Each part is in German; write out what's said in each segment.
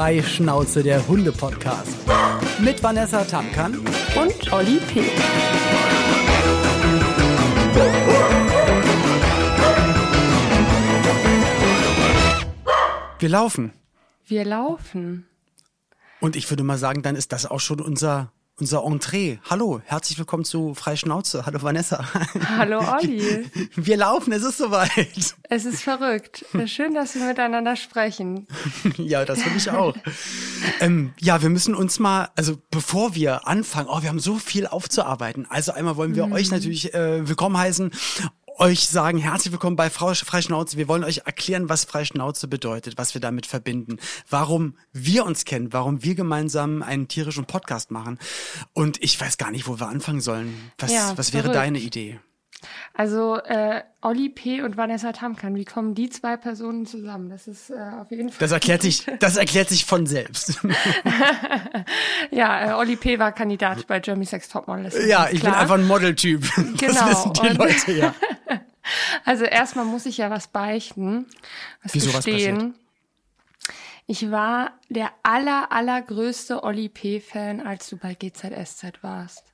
Freischnauze, der Hunde-Podcast. Mit Vanessa Tamkan und Olli P. Wir laufen. Wir laufen. Und ich würde mal sagen, dann ist das auch schon unser unser Entree. Hallo, herzlich willkommen zu Freischnauze. Hallo Vanessa. Hallo Olli. Wir laufen, es ist soweit. Es ist verrückt. Schön, dass wir miteinander sprechen. ja, das finde ich auch. ähm, ja, wir müssen uns mal, also bevor wir anfangen, oh, wir haben so viel aufzuarbeiten. Also einmal wollen wir mhm. euch natürlich äh, willkommen heißen euch sagen, herzlich willkommen bei Freischnauze. Wir wollen euch erklären, was Freischnauze bedeutet, was wir damit verbinden, warum wir uns kennen, warum wir gemeinsam einen tierischen Podcast machen. Und ich weiß gar nicht, wo wir anfangen sollen. Was, ja, was wäre deine Idee? Also äh, Olli P. und Vanessa Tamkan, wie kommen die zwei Personen zusammen? Das ist äh, auf jeden Fall. Das erklärt sich, das erklärt sich von selbst. ja, äh, Olli P. war Kandidat bei Jeremy Sex Topmodel. Ja, ich klar. bin einfach ein Modeltyp. Genau. Das wissen die und Leute, ja. also erstmal muss ich ja was beichten. Was Wieso gestehen. was passiert? Ich war der aller, allergrößte Olli P.-Fan, als du bei GZSZ warst.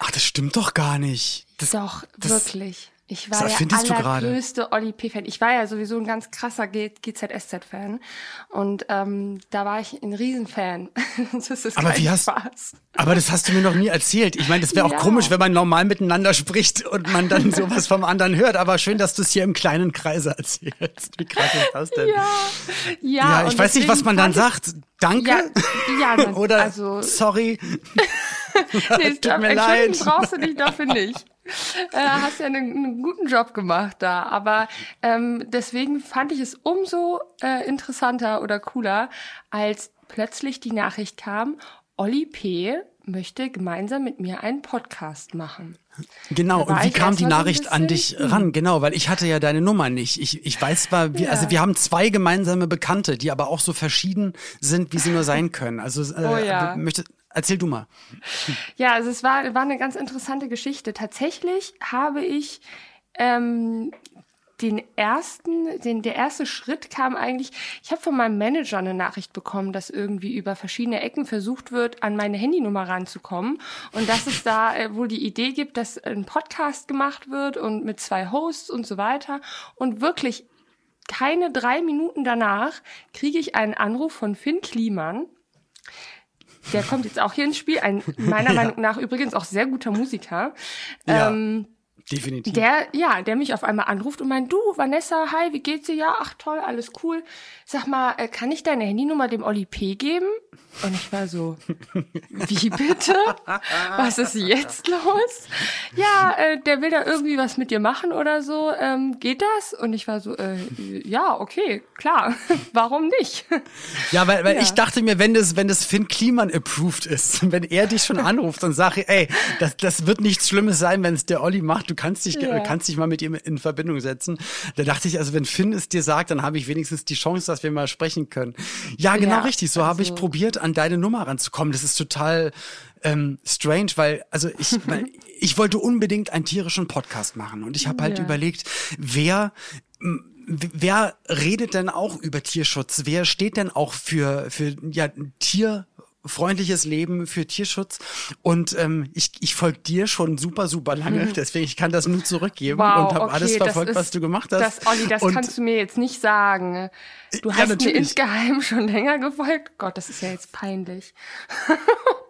Ach, das stimmt doch gar nicht. Das, doch, das, wirklich. Ich war der allergrößte Olli P-Fan. Ich war ja sowieso ein ganz krasser GZSZ-Fan. Und ähm, da war ich ein Riesenfan. das ist aber wie hast, Spaß. Aber das hast du mir noch nie erzählt. Ich meine, das wäre auch ja. komisch, wenn man normal miteinander spricht und man dann sowas vom anderen hört. Aber schön, dass du es hier im kleinen Kreise erzählst. Wie krass ist das denn? Ja, ja. ja ich weiß nicht, was man dann sagt. Danke? Ja, ja Oder also, sorry. nee, Tut mir leid. brauchst du dich dafür nicht äh, hast ja einen, einen, guten Job gemacht da. Aber ähm, deswegen fand ich es umso äh, interessanter oder cooler, als plötzlich die Nachricht kam, Olli P. möchte gemeinsam mit mir einen Podcast machen. Genau, und wie kam die Nachricht an dich hm. ran? Genau, weil ich hatte ja deine Nummer nicht. Ich, ich weiß zwar, wir, ja. also wir haben zwei gemeinsame Bekannte, die aber auch so verschieden sind, wie sie nur sein können. Also äh, oh ja. möchte, Erzähl du mal. Ja, also es war, war eine ganz interessante Geschichte. Tatsächlich habe ich ähm, den ersten, den, der erste Schritt kam eigentlich, ich habe von meinem Manager eine Nachricht bekommen, dass irgendwie über verschiedene Ecken versucht wird, an meine Handynummer ranzukommen und dass es da äh, wohl die Idee gibt, dass ein Podcast gemacht wird und mit zwei Hosts und so weiter und wirklich keine drei Minuten danach kriege ich einen Anruf von Finn Kliman, der kommt jetzt auch hier ins Spiel. Ein meiner ja. Meinung nach übrigens auch sehr guter Musiker. Ja. Ähm, Definitiv. Der, ja, der mich auf einmal anruft und meint, du, Vanessa, hi, wie geht's dir? Ja, ach toll, alles cool. Sag mal, äh, kann ich deine Handynummer dem Olli P. geben? Und ich war so, wie bitte? Was ist jetzt los? Ja, äh, der will da irgendwie was mit dir machen oder so. Ähm, geht das? Und ich war so, äh, ja, okay, klar. Warum nicht? Ja, weil, weil ja. ich dachte mir, wenn das, wenn das Finn Kliman approved ist, wenn er dich schon anruft und sagt, ey, das, das wird nichts Schlimmes sein, wenn es der Olli macht, du kannst dich, ja. kannst dich mal mit ihm in Verbindung setzen. Da dachte ich, also wenn Finn es dir sagt, dann habe ich wenigstens die Chance, dass wir mal sprechen können. Ja, genau ja, richtig. So also habe ich probiert, an deine Nummer ranzukommen. Das ist total ähm, strange, weil, also ich, ich wollte unbedingt einen tierischen Podcast machen und ich habe halt ja. überlegt, wer wer redet denn auch über Tierschutz? Wer steht denn auch für, für ja, Tier, freundliches Leben für Tierschutz. Und ähm, ich, ich folge dir schon super, super lange. Mhm. Deswegen, ich kann das nur zurückgeben wow, und habe okay, alles verfolgt, ist, was du gemacht hast. Das, Olli, das und, kannst du mir jetzt nicht sagen. Du hast ja, mir insgeheim schon länger gefolgt. Gott, das ist ja jetzt peinlich.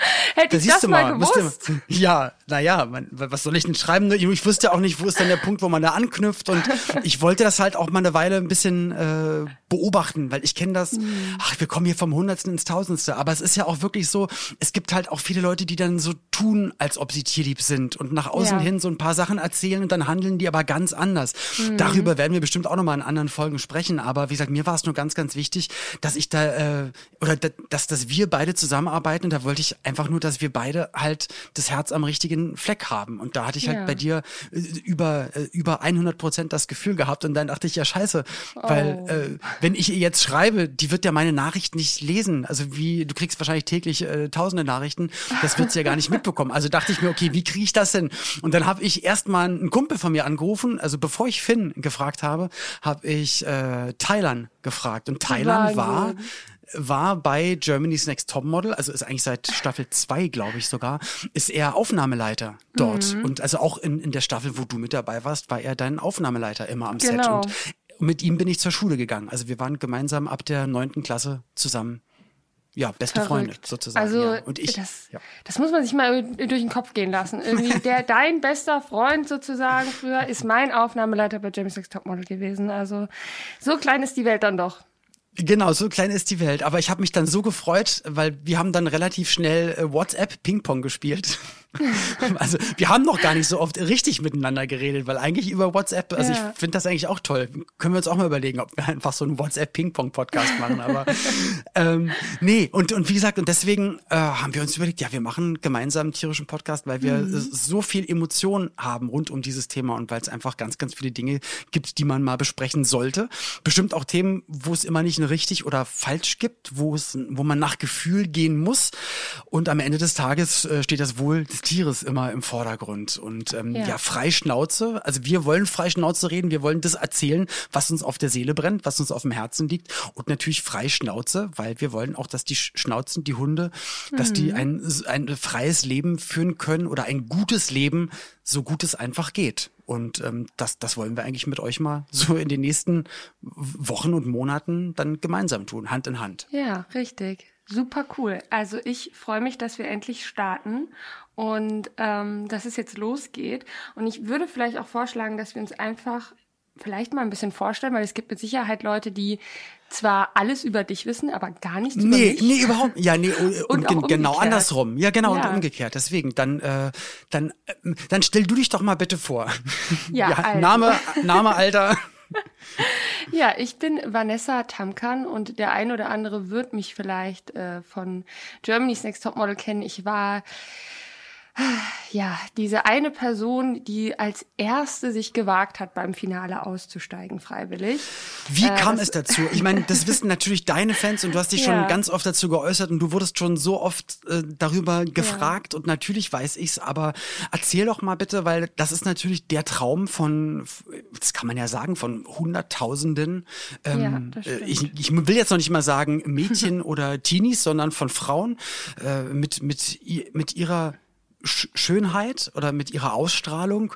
Hätte ich das mal, mal gewusst. Du, ja, naja, was soll ich denn schreiben? Ich wusste auch nicht, wo ist dann der Punkt, wo man da anknüpft. Und ich wollte das halt auch mal eine Weile ein bisschen äh, beobachten, weil ich kenne das, mhm. ach, wir kommen hier vom Hundertsten ins Tausendste. Aber es ist ja auch wirklich so, es gibt halt auch viele Leute, die dann so tun, als ob sie tierlieb sind und nach außen ja. hin so ein paar Sachen erzählen und dann handeln die aber ganz anders. Mhm. Darüber werden wir bestimmt auch nochmal in anderen Folgen sprechen. Aber wie gesagt, mir war es nur ganz, ganz wichtig, dass ich da, äh, oder dass, dass wir beide zusammenarbeiten. Und da wollte ich einfach nur, dass wir beide halt das Herz am richtigen Fleck haben. Und da hatte ich halt ja. halt bei dir äh, über, äh, über 100 Prozent das Gefühl gehabt. Und dann dachte ich, ja scheiße, oh. weil äh, wenn ich ihr jetzt schreibe, die wird ja meine Nachricht nicht lesen. Also wie, du kriegst wahrscheinlich täglich äh, tausende Nachrichten, das wird sie ja gar nicht mitbekommen. Also dachte ich mir, okay, wie kriege ich das denn? Und dann habe ich erstmal einen Kumpel von mir angerufen, also bevor ich Finn gefragt habe, habe ich äh, Thailand gefragt. Und Thailand war war bei Germany's Next Topmodel, also ist eigentlich seit Staffel 2, glaube ich sogar, ist er Aufnahmeleiter dort. Mhm. Und also auch in, in der Staffel, wo du mit dabei warst, war er dein Aufnahmeleiter immer am genau. Set. Und mit ihm bin ich zur Schule gegangen. Also wir waren gemeinsam ab der neunten Klasse zusammen ja, beste Verrückt. Freunde sozusagen. Also ja. und ich, das, ja. das muss man sich mal durch den Kopf gehen lassen. Irgendwie der dein bester Freund sozusagen früher ist mein Aufnahmeleiter bei James X Topmodel gewesen. Also so klein ist die Welt dann doch. Genau, so klein ist die Welt. Aber ich habe mich dann so gefreut, weil wir haben dann relativ schnell äh, WhatsApp Ping-Pong gespielt. also wir haben noch gar nicht so oft richtig miteinander geredet, weil eigentlich über WhatsApp, also ja. ich finde das eigentlich auch toll. Können wir uns auch mal überlegen, ob wir einfach so einen WhatsApp-Ping-Pong-Podcast machen. Aber ähm, nee, und, und wie gesagt, und deswegen äh, haben wir uns überlegt, ja, wir machen gemeinsam einen tierischen Podcast, weil wir mhm. so viel Emotion haben rund um dieses Thema und weil es einfach ganz, ganz viele Dinge gibt, die man mal besprechen sollte. Bestimmt auch Themen, wo es immer nicht ein richtig oder falsch gibt, wo es, wo man nach Gefühl gehen muss. Und am Ende des Tages äh, steht das Wohl des Tieres immer im Vordergrund. Und ähm, ja. ja, Freischnauze. Also wir wollen Freischnauze reden, wir wollen das erzählen, was uns auf der Seele brennt, was uns auf dem Herzen liegt. Und natürlich Freischnauze, weil wir wollen auch, dass die Schnauzen, die Hunde, mhm. dass die mhm. ein, ein freies Leben führen können oder ein gutes Leben, so gut es einfach geht. Und ähm, das, das wollen wir eigentlich mit euch mal so in den nächsten Wochen und Monaten dann gemeinsam tun, Hand in Hand. Ja, richtig. Super cool. Also ich freue mich, dass wir endlich starten und ähm, dass es jetzt losgeht. Und ich würde vielleicht auch vorschlagen, dass wir uns einfach vielleicht mal ein bisschen vorstellen, weil es gibt mit Sicherheit Leute, die zwar alles über dich wissen, aber gar nichts über nee, mich. Nee, überhaupt. Ja, nee, und, und genau andersrum. Ja, genau, ja. und umgekehrt. Deswegen, dann, äh, dann, äh, dann stell du dich doch mal bitte vor. Ja, ja also. Name, Name, Alter. ja, ich bin Vanessa Tamkan und der ein oder andere wird mich vielleicht äh, von Germany's Next Topmodel kennen. Ich war ja, diese eine Person, die als erste sich gewagt hat, beim Finale auszusteigen, freiwillig. Wie äh, kam es dazu? Ich meine, das wissen natürlich deine Fans und du hast dich ja. schon ganz oft dazu geäußert und du wurdest schon so oft äh, darüber gefragt ja. und natürlich weiß ich's, aber erzähl doch mal bitte, weil das ist natürlich der Traum von, das kann man ja sagen, von Hunderttausenden. Ähm, ja, äh, ich, ich will jetzt noch nicht mal sagen Mädchen oder Teenies, sondern von Frauen äh, mit, mit, mit ihrer Schönheit oder mit ihrer Ausstrahlung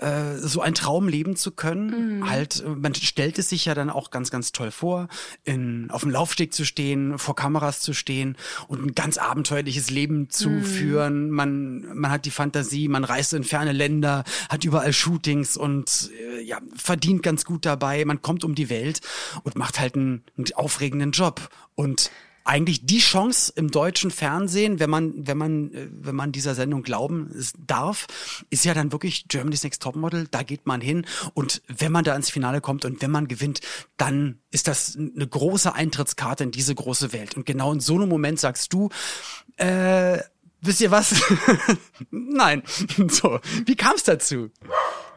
äh, so ein Traum leben zu können. Mhm. Halt, man stellt es sich ja dann auch ganz, ganz toll vor, in, auf dem Laufsteg zu stehen, vor Kameras zu stehen und ein ganz abenteuerliches Leben zu mhm. führen. Man, man hat die Fantasie, man reist in ferne Länder, hat überall Shootings und äh, ja, verdient ganz gut dabei. Man kommt um die Welt und macht halt einen, einen aufregenden Job. Und eigentlich die Chance im deutschen Fernsehen, wenn man, wenn man, äh, wenn man dieser Sendung glauben darf, ist ja dann wirklich Germany's Next Topmodel. Da geht man hin und wenn man da ins Finale kommt und wenn man gewinnt, dann ist das eine große Eintrittskarte in diese große Welt. Und genau in so einem Moment sagst du, äh, wisst ihr was? Nein. so, wie kam es dazu?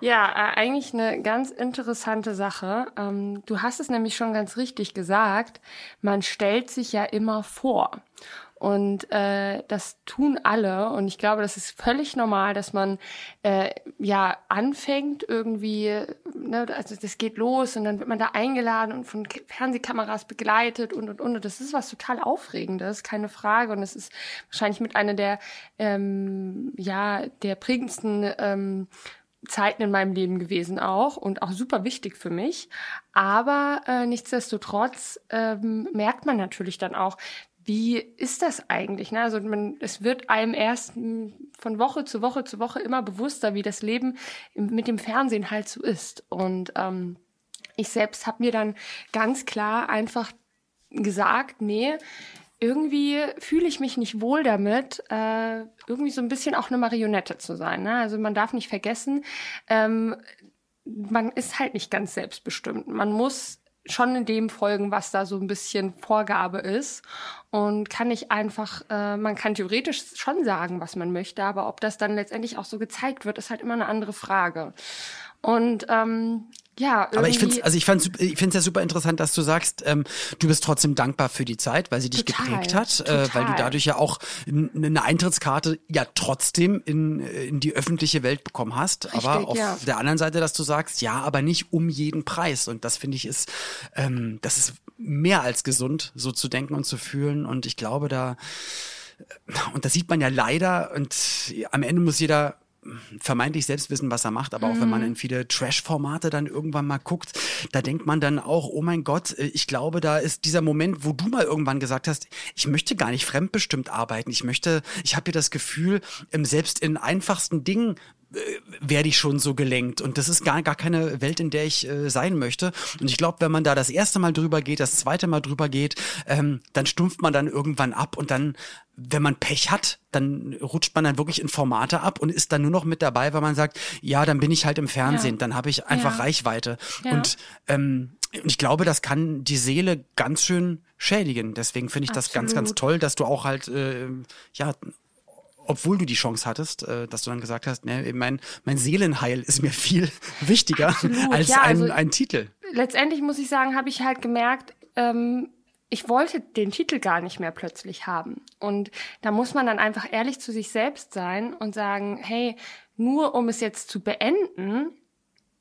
Ja, äh, eigentlich eine ganz interessante Sache. Ähm, du hast es nämlich schon ganz richtig gesagt. Man stellt sich ja immer vor. Und äh, das tun alle. Und ich glaube, das ist völlig normal, dass man äh, ja anfängt irgendwie, ne, also das geht los und dann wird man da eingeladen und von Fernsehkameras begleitet und und und. Und das ist was total Aufregendes, keine Frage. Und es ist wahrscheinlich mit einer der ähm, ja der prägendsten ähm, Zeiten in meinem Leben gewesen auch und auch super wichtig für mich. Aber äh, nichtsdestotrotz ähm, merkt man natürlich dann auch, wie ist das eigentlich? Ne? Also man, es wird einem erst von Woche zu Woche zu Woche immer bewusster, wie das Leben mit dem Fernsehen halt so ist. Und ähm, ich selbst habe mir dann ganz klar einfach gesagt, nee, irgendwie fühle ich mich nicht wohl damit, äh, irgendwie so ein bisschen auch eine Marionette zu sein. Ne? Also man darf nicht vergessen, ähm, man ist halt nicht ganz selbstbestimmt. Man muss schon in dem folgen, was da so ein bisschen Vorgabe ist und kann nicht einfach, äh, man kann theoretisch schon sagen, was man möchte, aber ob das dann letztendlich auch so gezeigt wird, ist halt immer eine andere Frage. Und ähm, ja, irgendwie. Aber ich finde es also ich fand's, ich find's ja super interessant, dass du sagst, ähm, du bist trotzdem dankbar für die Zeit, weil sie dich Total, geprägt hat, äh, weil du dadurch ja auch eine Eintrittskarte ja trotzdem in, in die öffentliche Welt bekommen hast. aber Richtig, auf ja. der anderen Seite, dass du sagst, ja, aber nicht um jeden Preis. Und das finde ich ist, ähm, das ist mehr als gesund, so zu denken und zu fühlen. Und ich glaube, da, und das sieht man ja leider, und am Ende muss jeder vermeintlich selbst wissen, was er macht, aber auch wenn Mhm. man in viele Trash-Formate dann irgendwann mal guckt, da denkt man dann auch, oh mein Gott, äh, ich glaube, da ist dieser Moment, wo du mal irgendwann gesagt hast, ich möchte gar nicht fremdbestimmt arbeiten, ich möchte, ich habe hier das Gefühl, ähm, selbst in einfachsten Dingen äh, werde ich schon so gelenkt und das ist gar, gar keine Welt, in der ich äh, sein möchte. Und ich glaube, wenn man da das erste Mal drüber geht, das zweite Mal drüber geht, ähm, dann stumpft man dann irgendwann ab und dann, wenn man Pech hat, dann rutscht man dann wirklich in Formate ab und ist dann nur noch mit dabei, weil man sagt, ja, dann bin ich halt im Fernsehen, Ja. dann habe ich einfach Ja. Reichweite. Ja. Und ähm, ich glaube, das kann die Seele ganz schön schädigen. Deswegen finde ich das ganz, ganz Absolut. toll, dass du auch halt, äh, ja, obwohl du die Chance hattest, äh, dass du dann gesagt hast, ne, mein, mein Seelenheil ist mir viel wichtiger Absolut, als ja, ein, also- ein Titel. letztendlich muss ich sagen, habe ich halt gemerkt, ähm, ich wollte den Titel gar nicht mehr plötzlich haben. Und da muss man dann einfach ehrlich zu sich selbst sein und sagen, hey, nur um es jetzt zu beenden,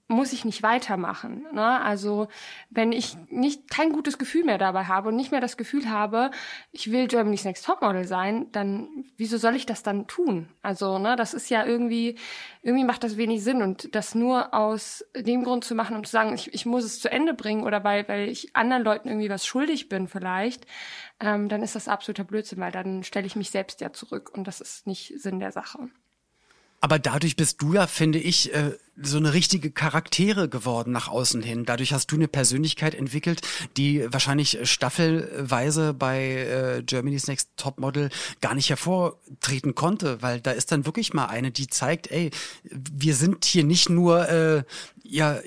muss ich nicht weitermachen. Ne? Also wenn ich nicht kein gutes Gefühl mehr dabei habe und nicht mehr das Gefühl habe, ich will Germany's Next Topmodel sein, dann wieso soll ich das dann tun? Also ne, das ist ja irgendwie irgendwie macht das wenig Sinn und das nur aus dem Grund zu machen, um zu sagen, ich, ich muss es zu Ende bringen oder weil weil ich anderen Leuten irgendwie was schuldig bin vielleicht, ähm, dann ist das absoluter Blödsinn, weil dann stelle ich mich selbst ja zurück und das ist nicht Sinn der Sache. Aber dadurch bist du ja, finde ich, äh, so eine richtige Charaktere geworden nach außen hin. Dadurch hast du eine Persönlichkeit entwickelt, die wahrscheinlich staffelweise bei äh, Germany's Next Topmodel gar nicht hervortreten konnte, weil da ist dann wirklich mal eine, die zeigt, ey, wir sind hier nicht nur äh, ja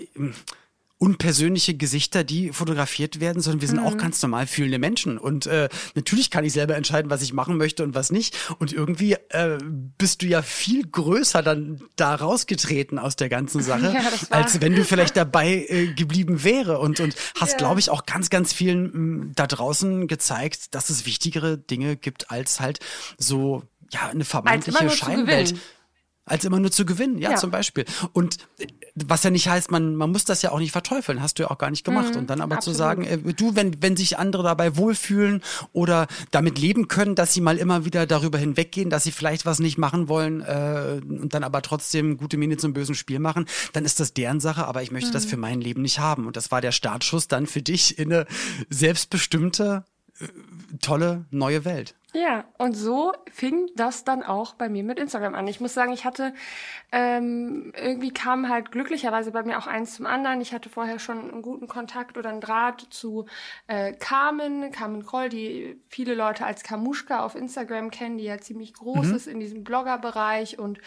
unpersönliche Gesichter, die fotografiert werden, sondern wir sind auch ganz normal fühlende Menschen. Und äh, natürlich kann ich selber entscheiden, was ich machen möchte und was nicht. Und irgendwie äh, bist du ja viel größer dann da rausgetreten aus der ganzen Sache, Ja, als wenn du vielleicht dabei äh, geblieben wäre. Und, und hast, Ja. glaube ich, auch ganz, ganz vielen mh, da draußen gezeigt, dass es wichtigere Dinge gibt als halt so ja eine vermeintliche Scheinwelt. Als immer nur zu gewinnen, ja, Ja. zum Beispiel. Und äh, was ja nicht heißt, man, man muss das ja auch nicht verteufeln, hast du ja auch gar nicht gemacht. und dann aber zu absolut. sagen, äh, du, wenn, wenn sich andere dabei wohlfühlen oder damit leben können, dass sie mal immer wieder darüber hinweggehen, dass sie vielleicht was nicht machen wollen äh, und dann aber trotzdem gute Miene zum bösen Spiel machen, dann ist das deren Sache, aber ich möchte das für mein Leben nicht haben. Und das war der Startschuss dann für dich in eine selbstbestimmte, äh, tolle neue Welt. Ja, und so fing das dann auch bei mir mit Instagram an. Ich muss sagen, ich hatte ähm, irgendwie kam halt glücklicherweise bei mir auch eins zum anderen. Ich hatte vorher schon einen guten Kontakt oder einen Draht zu äh, Carmen, Carmen Kroll, die viele Leute als Kamuschka auf Instagram kennen, die ja ziemlich groß ist in diesem Blogger-Bereich. Und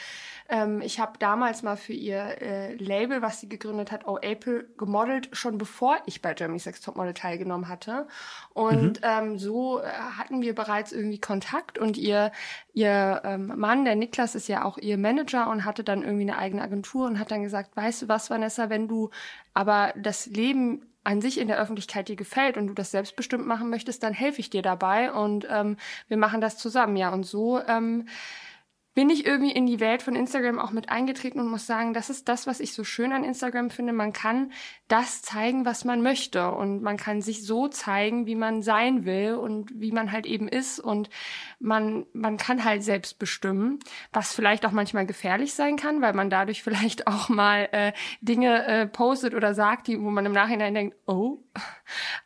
ähm, ich habe damals mal für ihr äh, Label, was sie gegründet hat, Oh April, gemodelt, schon bevor ich bei Germany's Next Topmodel teilgenommen hatte. Und ähm, so äh, hatten wir bereits irgendwie Kontakt und ihr, ihr ähm, Mann, der Niklas, ist ja auch ihr Manager und hatte dann irgendwie eine eigene Agentur und hat dann gesagt, weißt du was, Vanessa, wenn du aber das Leben an sich in der Öffentlichkeit dir gefällt und du das selbstbestimmt machen möchtest, dann helfe ich dir dabei und ähm, wir machen das zusammen. Ja, und so ähm, bin ich irgendwie in die Welt von Instagram auch mit eingetreten und muss sagen, das ist das, was ich so schön an Instagram finde. Man kann das zeigen, was man möchte und man kann sich so zeigen, wie man sein will und wie man halt eben ist und man, man kann halt selbst bestimmen, was vielleicht auch manchmal gefährlich sein kann, weil man dadurch vielleicht auch mal äh, Dinge äh, postet oder sagt, die, wo man im Nachhinein denkt, oh.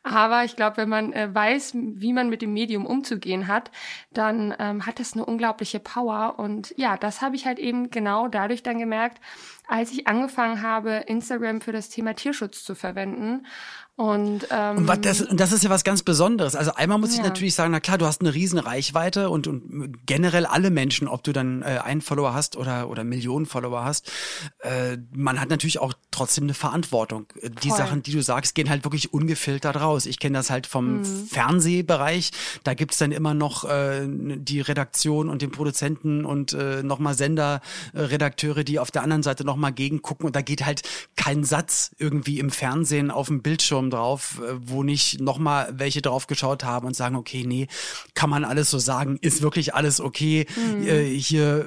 Aber ich glaube, wenn man äh, weiß, wie man mit dem Medium umzugehen hat, dann ähm, hat das eine unglaubliche Power. Und ja, das habe ich halt eben genau dadurch dann gemerkt, als ich angefangen habe, Instagram für das Thema Tierschutz zu verwenden. Und, ähm, und, das, das ist ja was ganz Besonderes. Also einmal muss ja. ich natürlich sagen, na klar, du hast eine riesen Reichweite und, und generell alle Menschen, ob du dann äh, einen Follower hast oder, oder Millionen Follower hast, äh, man hat natürlich auch trotzdem eine Verantwortung. Die Voll. Sachen, die du sagst, gehen halt wirklich ungefiltert raus. Ich kenne das halt vom mhm. Fernsehbereich. Da gibt's dann immer noch äh, die Redaktion und den Produzenten und äh, nochmal Senderredakteure, die auf der anderen Seite nochmal gegengucken. Und da geht halt kein Satz irgendwie im Fernsehen auf dem Bildschirm drauf, äh, wo nicht nochmal welche drauf geschaut haben und sagen, okay, nee, kann man alles so sagen, ist wirklich alles okay. Mhm. Äh, hier,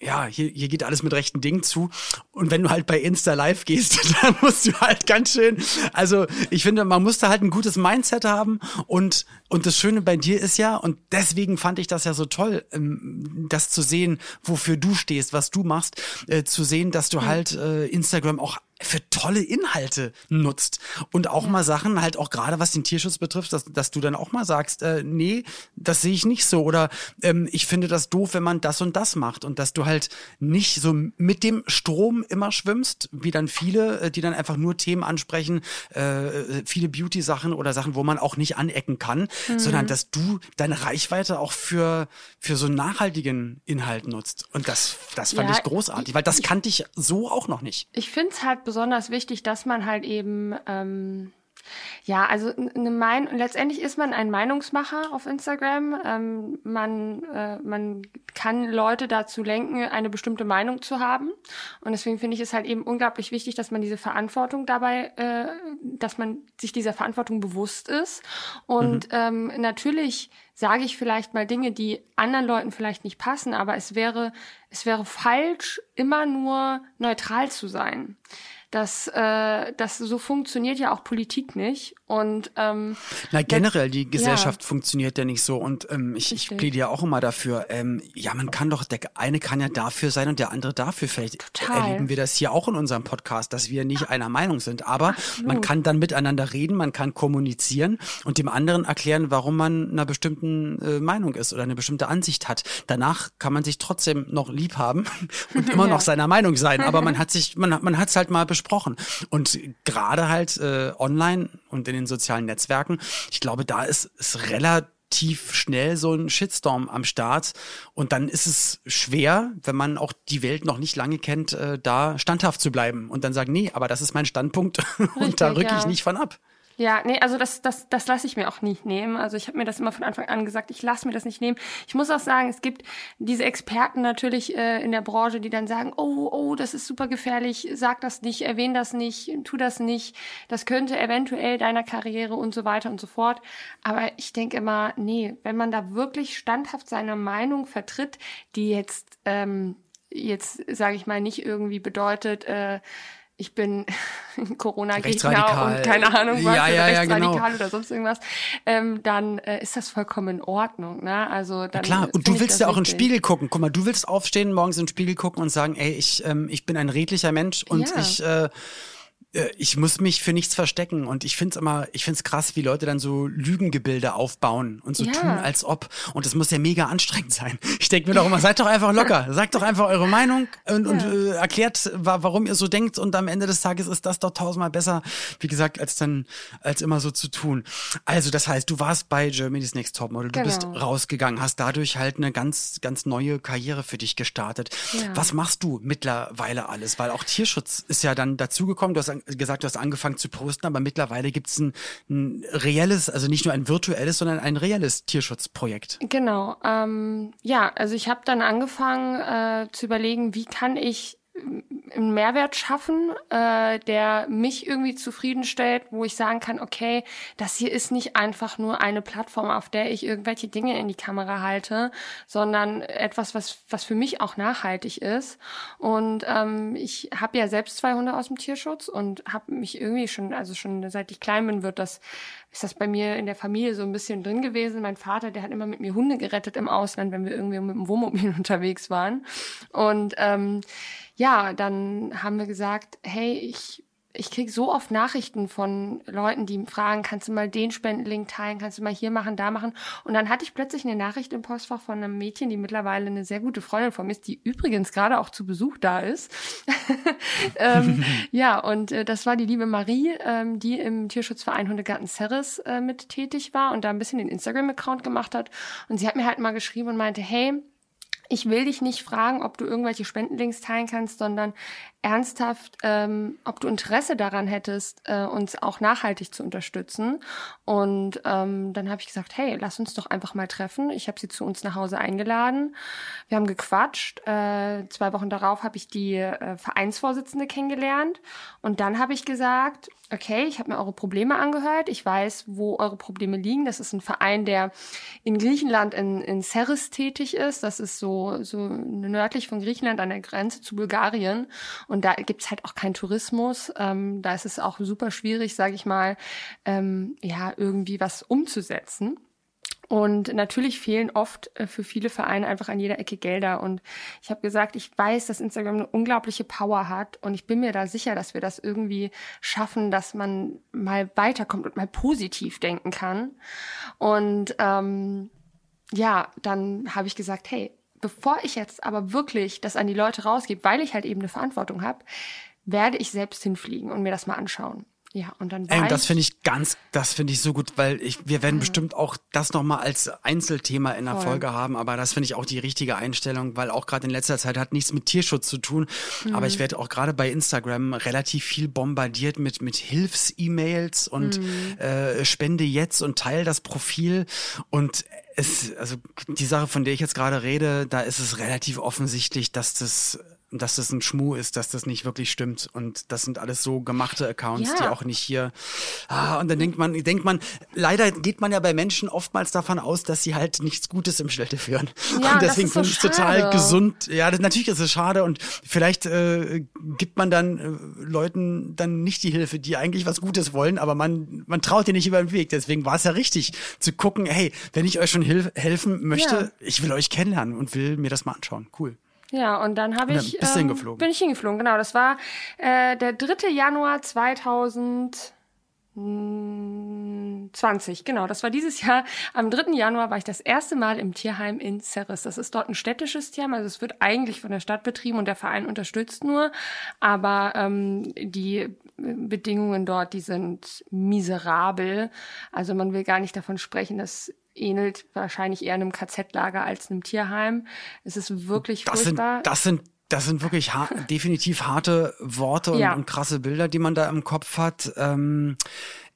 ja, hier, hier geht alles mit rechten Dingen zu. Und wenn du halt bei Insta Live gehst, dann musst du halt ganz schön, also ich finde, man muss da halt ein gutes Mindset haben und, und das Schöne bei dir ist ja, und deswegen fand ich das ja so toll, ähm, das zu sehen, wofür du stehst, was du machst, äh, zu sehen, dass du mhm. halt äh, Instagram auch für tolle Inhalte nutzt und auch ja. mal Sachen halt auch gerade was den Tierschutz betrifft, dass, dass du dann auch mal sagst, äh, nee, das sehe ich nicht so oder ähm, ich finde das doof, wenn man das und das macht und dass du halt nicht so mit dem Strom immer schwimmst, wie dann viele, äh, die dann einfach nur Themen ansprechen, äh, viele Beauty-Sachen oder Sachen, wo man auch nicht anecken kann, mhm. sondern dass du deine Reichweite auch für für so nachhaltigen Inhalt nutzt und das das fand ja, ich großartig, weil das ich, kannte ich so auch noch nicht. Ich finde es halt besonders wichtig, dass man halt eben ähm, ja, also eine Meinung, letztendlich ist man ein Meinungsmacher auf Instagram. Ähm, man, äh, man kann Leute dazu lenken, eine bestimmte Meinung zu haben. Und deswegen finde ich es halt eben unglaublich wichtig, dass man diese Verantwortung dabei, äh, dass man sich dieser Verantwortung bewusst ist. Und mhm. ähm, natürlich sage ich vielleicht mal Dinge, die anderen Leuten vielleicht nicht passen, aber es wäre, es wäre falsch, immer nur neutral zu sein. Das, äh, das so funktioniert ja auch Politik nicht. Und ähm, na generell die Gesellschaft ja. funktioniert ja nicht so. Und ähm, ich, ich plädiere ja auch immer dafür. Ähm, ja, man kann doch der eine kann ja dafür sein und der andere dafür. Vielleicht Total. erleben wir das hier auch in unserem Podcast, dass wir nicht einer Meinung sind. Aber Absolut. man kann dann miteinander reden, man kann kommunizieren und dem anderen erklären, warum man einer bestimmten äh, Meinung ist oder eine bestimmte Ansicht hat. Danach kann man sich trotzdem noch lieb haben und immer ja. noch seiner Meinung sein. Aber man hat sich, man, man hat es halt mal besprochen besprochen. Und gerade halt äh, online und in den sozialen Netzwerken, ich glaube, da ist es relativ schnell so ein Shitstorm am Start. Und dann ist es schwer, wenn man auch die Welt noch nicht lange kennt, äh, da standhaft zu bleiben und dann sagen, nee, aber das ist mein Standpunkt Richtig, und da rücke ja. ich nicht von ab. Ja, nee, also das, das, das lasse ich mir auch nicht nehmen. Also ich habe mir das immer von Anfang an gesagt, ich lasse mir das nicht nehmen. Ich muss auch sagen, es gibt diese Experten natürlich äh, in der Branche, die dann sagen, oh, oh, das ist super gefährlich, sag das nicht, erwähn das nicht, tu das nicht, das könnte eventuell deiner Karriere und so weiter und so fort. Aber ich denke immer, nee, wenn man da wirklich standhaft seine Meinung vertritt, die jetzt, ähm, jetzt sage ich mal, nicht irgendwie bedeutet, äh, ich bin Corona-Gegner und keine Ahnung was, ja, ja, rechtsradikal ja, genau. oder sonst irgendwas, ähm, dann äh, ist das vollkommen in Ordnung. Ne? Also dann klar, und du willst ja auch in den Spiegel gucken. Guck mal, du willst aufstehen, morgens in den Spiegel gucken und sagen, ey, ich, ähm, ich bin ein redlicher Mensch und ich äh, ich muss mich für nichts verstecken und ich find's immer, ich find's krass, wie Leute dann so Lügengebilde aufbauen und so ja. tun, als ob. Und das muss ja mega anstrengend sein. Ich denke mir doch immer, seid doch einfach locker, sagt doch einfach eure Meinung und, ja. und äh, erklärt, warum ihr so denkt und am Ende des Tages ist das doch tausendmal besser, wie gesagt, als dann, als immer so zu tun. Also das heißt, du warst bei Germany's Next Topmodel, du genau. bist rausgegangen, hast dadurch halt eine ganz, ganz neue Karriere für dich gestartet. Ja. Was machst du mittlerweile alles? Weil auch Tierschutz ist ja dann dazugekommen. Du hast gesagt, du hast angefangen zu posten, aber mittlerweile gibt es ein, ein reelles, also nicht nur ein virtuelles, sondern ein reelles Tierschutzprojekt. Genau. Ähm, ja, also ich habe dann angefangen äh, zu überlegen, wie kann ich einen Mehrwert schaffen, äh, der mich irgendwie zufriedenstellt, wo ich sagen kann, okay, das hier ist nicht einfach nur eine Plattform, auf der ich irgendwelche Dinge in die Kamera halte, sondern etwas, was, was für mich auch nachhaltig ist. Und ähm, ich habe ja selbst zwei Hunde aus dem Tierschutz und habe mich irgendwie schon, also schon seit ich klein bin, wird das ist das bei mir in der Familie so ein bisschen drin gewesen. Mein Vater, der hat immer mit mir Hunde gerettet im Ausland, wenn wir irgendwie mit dem Wohnmobil unterwegs waren. Und ähm, ja, dann haben wir gesagt, hey, ich ich kriege so oft Nachrichten von Leuten, die fragen, kannst du mal den Spendenlink teilen, kannst du mal hier machen, da machen. Und dann hatte ich plötzlich eine Nachricht im Postfach von einem Mädchen, die mittlerweile eine sehr gute Freundin von mir ist, die übrigens gerade auch zu Besuch da ist. ähm, ja, und äh, das war die liebe Marie, ähm, die im Tierschutzverein Hundegarten Serres äh, mit tätig war und da ein bisschen den Instagram-Account gemacht hat. Und sie hat mir halt mal geschrieben und meinte, hey, ich will dich nicht fragen, ob du irgendwelche Spendenlinks teilen kannst, sondern ernsthaft, ähm, ob du Interesse daran hättest, äh, uns auch nachhaltig zu unterstützen. Und ähm, dann habe ich gesagt, hey, lass uns doch einfach mal treffen. Ich habe sie zu uns nach Hause eingeladen. Wir haben gequatscht. Äh, zwei Wochen darauf habe ich die äh, Vereinsvorsitzende kennengelernt. Und dann habe ich gesagt, okay, ich habe mir eure Probleme angehört. Ich weiß, wo eure Probleme liegen. Das ist ein Verein, der in Griechenland in, in Serres tätig ist. Das ist so, so nördlich von Griechenland an der Grenze zu Bulgarien. Und da gibt's halt auch keinen Tourismus. Ähm, da ist es auch super schwierig, sage ich mal, ähm, ja, irgendwie was umzusetzen. Und natürlich fehlen oft äh, für viele Vereine einfach an jeder Ecke Gelder. Und ich habe gesagt, ich weiß, dass Instagram eine unglaubliche Power hat. Und ich bin mir da sicher, dass wir das irgendwie schaffen, dass man mal weiterkommt und mal positiv denken kann. Und ähm, ja, dann habe ich gesagt, hey, bevor ich jetzt aber wirklich das an die Leute rausgebe, weil ich halt eben eine Verantwortung habe, werde ich selbst hinfliegen und mir das mal anschauen. Ja, und dann war Ey, das finde ich ganz, das finde ich so gut, weil ich, wir werden mhm. bestimmt auch das nochmal als Einzelthema in der Voll. Folge haben, aber das finde ich auch die richtige Einstellung, weil auch gerade in letzter Zeit hat nichts mit Tierschutz zu tun, mhm. aber ich werde auch gerade bei Instagram relativ viel bombardiert mit, mit Hilfs-E-Mails und mhm. äh, Spende jetzt und teil das Profil und es, also die Sache, von der ich jetzt gerade rede, da ist es relativ offensichtlich, dass das dass das ein Schmuh ist, dass das nicht wirklich stimmt und das sind alles so gemachte Accounts, ja. die auch nicht hier. Ah, und dann denkt man, denkt man, leider geht man ja bei Menschen oftmals davon aus, dass sie halt nichts Gutes im Städte führen. Ja, und deswegen finde ich es total gesund. Ja, das, natürlich ist es schade und vielleicht äh, gibt man dann äh, Leuten dann nicht die Hilfe, die eigentlich was Gutes wollen, aber man man traut dir nicht über den Weg. Deswegen war es ja richtig zu gucken, hey, wenn ich euch schon hilf helfen möchte, ja. ich will euch kennenlernen und will mir das mal anschauen. Cool. Ja, und dann habe ich. Bist ähm, hingeflogen. Bin ich hingeflogen, genau. Das war äh, der 3. Januar 2020, genau. Das war dieses Jahr. Am 3. Januar war ich das erste Mal im Tierheim in Ceres. Das ist dort ein städtisches Tierheim, also es wird eigentlich von der Stadt betrieben und der Verein unterstützt nur. Aber ähm, die Bedingungen dort, die sind miserabel. Also man will gar nicht davon sprechen, dass ähnelt wahrscheinlich eher einem KZ-Lager als einem Tierheim. Es ist wirklich das furchtbar. Sind, das sind das sind wirklich ha definitiv harte Worte und, ja. und, krasse Bilder, die man da im Kopf hat. Ähm,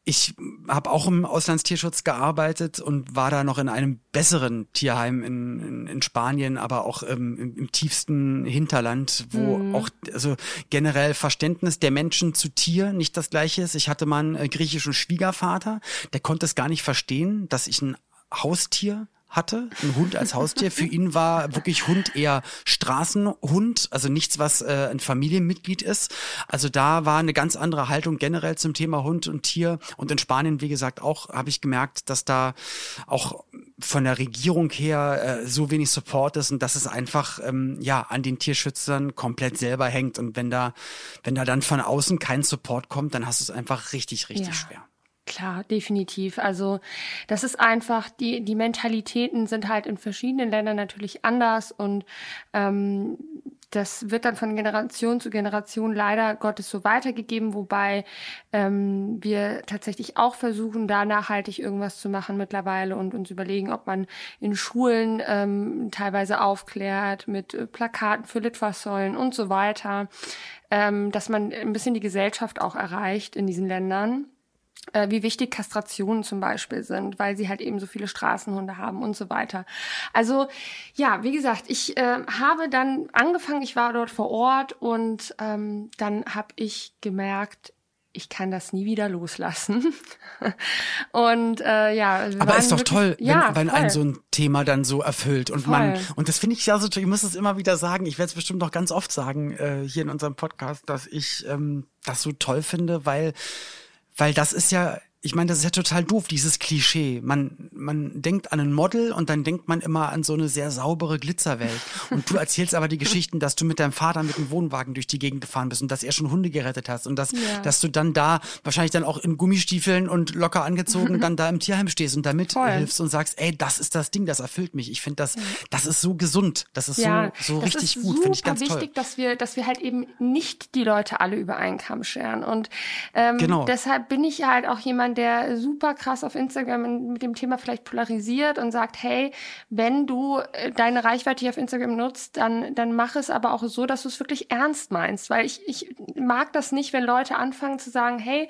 ich habe auch im Auslandstierschutz gearbeitet und war da noch in einem besseren Tierheim in, in, in Spanien, aber auch ähm, im, im, tiefsten Hinterland, wo mhm. auch also generell Verständnis der Menschen zu Tier nicht das gleiche ist. Ich hatte mal einen äh, griechischen Schwiegervater, der konnte es gar nicht verstehen, dass ich ein Haustier hatte, ein Hund als Haustier. Für ihn war wirklich Hund eher Straßenhund, also nichts, was äh, ein Familienmitglied ist. Also da war eine ganz andere Haltung generell zum Thema Hund und Tier. Und in Spanien, wie gesagt, auch habe ich gemerkt, dass da auch von der Regierung her äh, so wenig Support ist und dass es einfach ähm, ja an den Tierschützern komplett selber hängt. Und wenn da, wenn da dann von außen kein Support kommt, dann hast du es einfach richtig, richtig ja. schwer. Klar, definitiv. Also das ist einfach, die, die Mentalitäten sind halt in verschiedenen Ländern natürlich anders und ähm, das wird dann von Generation zu Generation leider Gottes so weitergegeben, wobei ähm, wir tatsächlich auch versuchen, da nachhaltig irgendwas zu machen mittlerweile und uns überlegen, ob man in Schulen ähm, teilweise aufklärt mit äh, Plakaten für Litfaßsäulen und so weiter, ähm, dass man ein bisschen die Gesellschaft auch erreicht in diesen Ländern äh, wie wichtig Kastrationen zum Beispiel sind, weil sie halt eben so viele Straßenhunde haben und so weiter. Also ja, wie gesagt, ich äh, habe dann angefangen, ich war dort vor Ort und ähm, dann habe ich gemerkt, ich kann das nie wieder loslassen. und äh, ja, aber ist doch wirklich, toll, wenn, ja, wenn ein so ein Thema dann so erfüllt und voll. man und das finde ich ja so, ich muss es immer wieder sagen. Ich werde es bestimmt noch ganz oft sagen äh, hier in unserem Podcast, dass ich ähm, das so toll finde, weil weil das ist ja ich meine, das ist ja total doof, dieses Klischee. Man, man denkt an ein Model und dann denkt man immer an so eine sehr saubere Glitzerwelt. Und du erzählst aber die Geschichten, dass du mit deinem Vater mit dem Wohnwagen durch die Gegend gefahren bist und dass er schon Hunde gerettet hast und dass, ja. dass du dann da wahrscheinlich dann auch in Gummistiefeln und locker angezogen dann da im Tierheim stehst und damit hilfst und sagst, ey, das ist das Ding, das erfüllt mich. Ich finde das, das ist so gesund, das ist ja, so, so richtig gut, finde ich ganz wichtig, toll. dass wir, dass wir halt eben nicht die Leute alle über einen Kamm scheren und ähm, genau. deshalb bin ich halt auch jemand, der super krass auf Instagram mit dem Thema vielleicht polarisiert und sagt, hey, wenn du äh, deine Reichweite hier auf Instagram nutzt, dann, dann mach es aber auch so, dass du es wirklich ernst meinst, weil ich, ich mag das nicht, wenn Leute anfangen zu sagen, hey,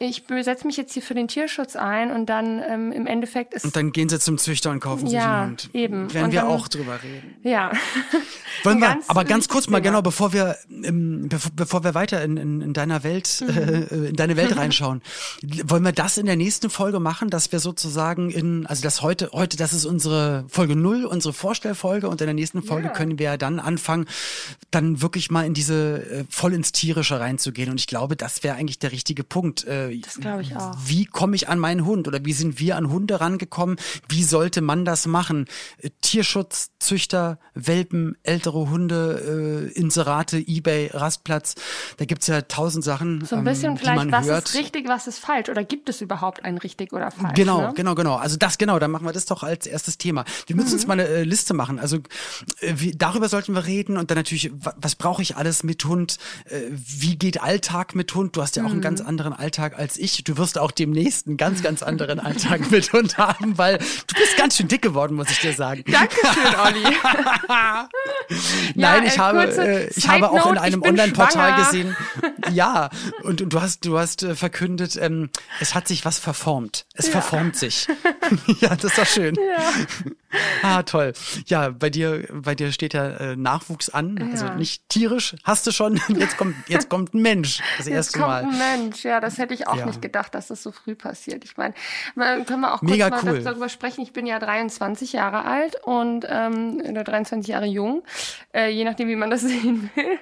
ich setze mich jetzt hier für den Tierschutz ein und dann ähm, im Endeffekt ist. Und dann gehen sie zum Züchter und kaufen ja, sich einen Hund. Eben. Werden und wir dann, auch drüber reden. Ja. Wollen wir, aber ganz kurz mal, genau, bevor wir, ähm, bevor, bevor wir weiter in, in, in deiner Welt, mhm. äh, in deine Welt reinschauen, wollen wir das in der nächsten Folge machen, dass wir sozusagen in, also das heute, heute, das ist unsere Folge null, unsere Vorstellfolge und in der nächsten Folge ja. können wir dann anfangen, dann wirklich mal in diese, äh, voll ins Tierische reinzugehen. Und ich glaube, das wäre eigentlich der richtige Punkt. Äh, das glaube ich auch. Wie komme ich an meinen Hund oder wie sind wir an Hunde rangekommen? Wie sollte man das machen? Äh, Tierschutz, Züchter, Welpen, ältere Hunde, äh, Inserate, Ebay, Rastplatz. Da gibt's ja tausend Sachen. So ein bisschen ähm, vielleicht, was hört. ist richtig, was ist falsch? Oder gibt es überhaupt ein richtig oder falsch? Genau, ne? genau, genau. Also das genau, dann machen wir das doch als erstes Thema. Wir müssen mhm. uns mal eine äh, Liste machen. Also äh, wie, darüber sollten wir reden und dann natürlich, was brauche ich alles mit Hund? Äh, wie geht Alltag mit Hund? Du hast ja auch mhm. einen ganz anderen Alltag als ich. Du wirst auch demnächst einen ganz, ganz anderen Alltag mit Hund haben, weil du bist ganz schön dick geworden, muss ich dir sagen. Dankeschön, Olli. Nein, ja, ich, äh, habe, äh, ich habe auch in einem Online-Portal gesehen. Ja, und, und, du hast, du hast äh, verkündet, ähm, es hat sich was verformt. Es ja. verformt sich. ja, das ist doch schön. Ja. Ah, toll. Ja, bei dir, bei dir steht ja äh, Nachwuchs an. Ja. Also nicht tierisch, hast du schon. Jetzt kommt, jetzt kommt ein Mensch. Das erste jetzt Mal. Kommt ein Mensch, ja, das hätte ich auch ja. nicht gedacht, dass das so früh passiert. Ich meine, können wir auch kurz Mega mal cool. darüber sprechen. Ich bin ja 23 Jahre alt und ähm, oder 23 Jahre jung, äh, je nachdem, wie man das sehen will.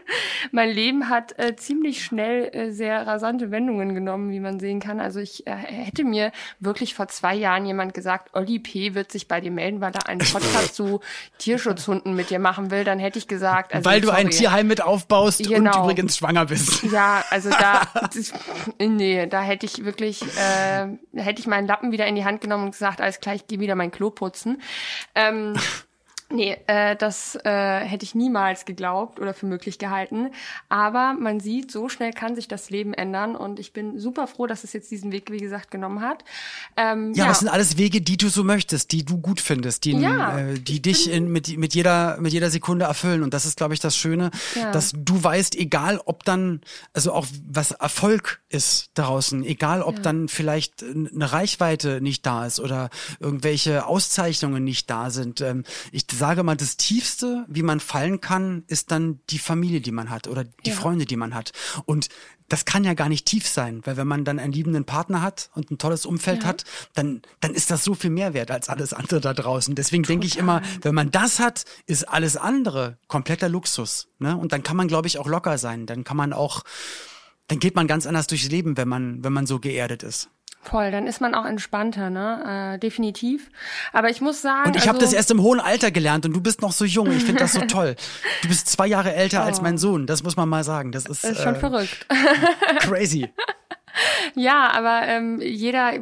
Mein Leben hat äh, ziemlich schnell äh, sehr rasante Wendungen genommen, wie man sehen kann. Also ich äh, hätte mir wirklich vor zwei Jahren jemand gesagt, Olli P. wird sich bei dir melden, weil er einen Podcast zu Tierschutzhunden mit dir machen will, dann hätte ich gesagt. Also, Weil du sorry. ein Tierheim mit aufbaust genau. und übrigens schwanger bist. Ja, also da, das, nee, da hätte ich wirklich, äh, hätte ich meinen Lappen wieder in die Hand genommen und gesagt, alles klar, ich gehe wieder mein Klo putzen. Ähm, Nee, äh, das äh, hätte ich niemals geglaubt oder für möglich gehalten. Aber man sieht, so schnell kann sich das Leben ändern und ich bin super froh, dass es jetzt diesen Weg, wie gesagt, genommen hat. Ähm, ja, ja, das sind alles Wege, die du so möchtest, die du gut findest, die, ja, äh, die dich in, mit, mit, jeder, mit jeder Sekunde erfüllen. Und das ist, glaube ich, das Schöne, ja. dass du weißt, egal ob dann, also auch was Erfolg ist draußen, egal ob dann vielleicht eine Reichweite nicht da ist oder irgendwelche Auszeichnungen nicht da sind. Ähm, ich sage mal, das Tiefste, wie man fallen kann, ist dann die Familie, die man hat oder die ja. Freunde, die man hat. Und das kann ja gar nicht tief sein, weil wenn man dann einen liebenden Partner hat und ein tolles Umfeld ja. hat, dann, dann ist das so viel mehr wert als alles andere da draußen. Deswegen denke ich immer, wenn man das hat, ist alles andere kompletter Luxus. Ne? Und dann kann man, glaube ich, auch locker sein. Dann kann man auch, dann geht man ganz anders durchs Leben, wenn man, wenn man so geerdet ist. Voll, dann ist man auch entspannter, ne? Äh, definitiv. Aber ich muss sagen. Und ich also, habe das erst im hohen Alter gelernt und du bist noch so jung. Ich finde das so toll. Du bist zwei Jahre älter oh. als mein Sohn. Das muss man mal sagen. Das ist, ist schon äh, verrückt. Crazy. ja, aber ähm, jeder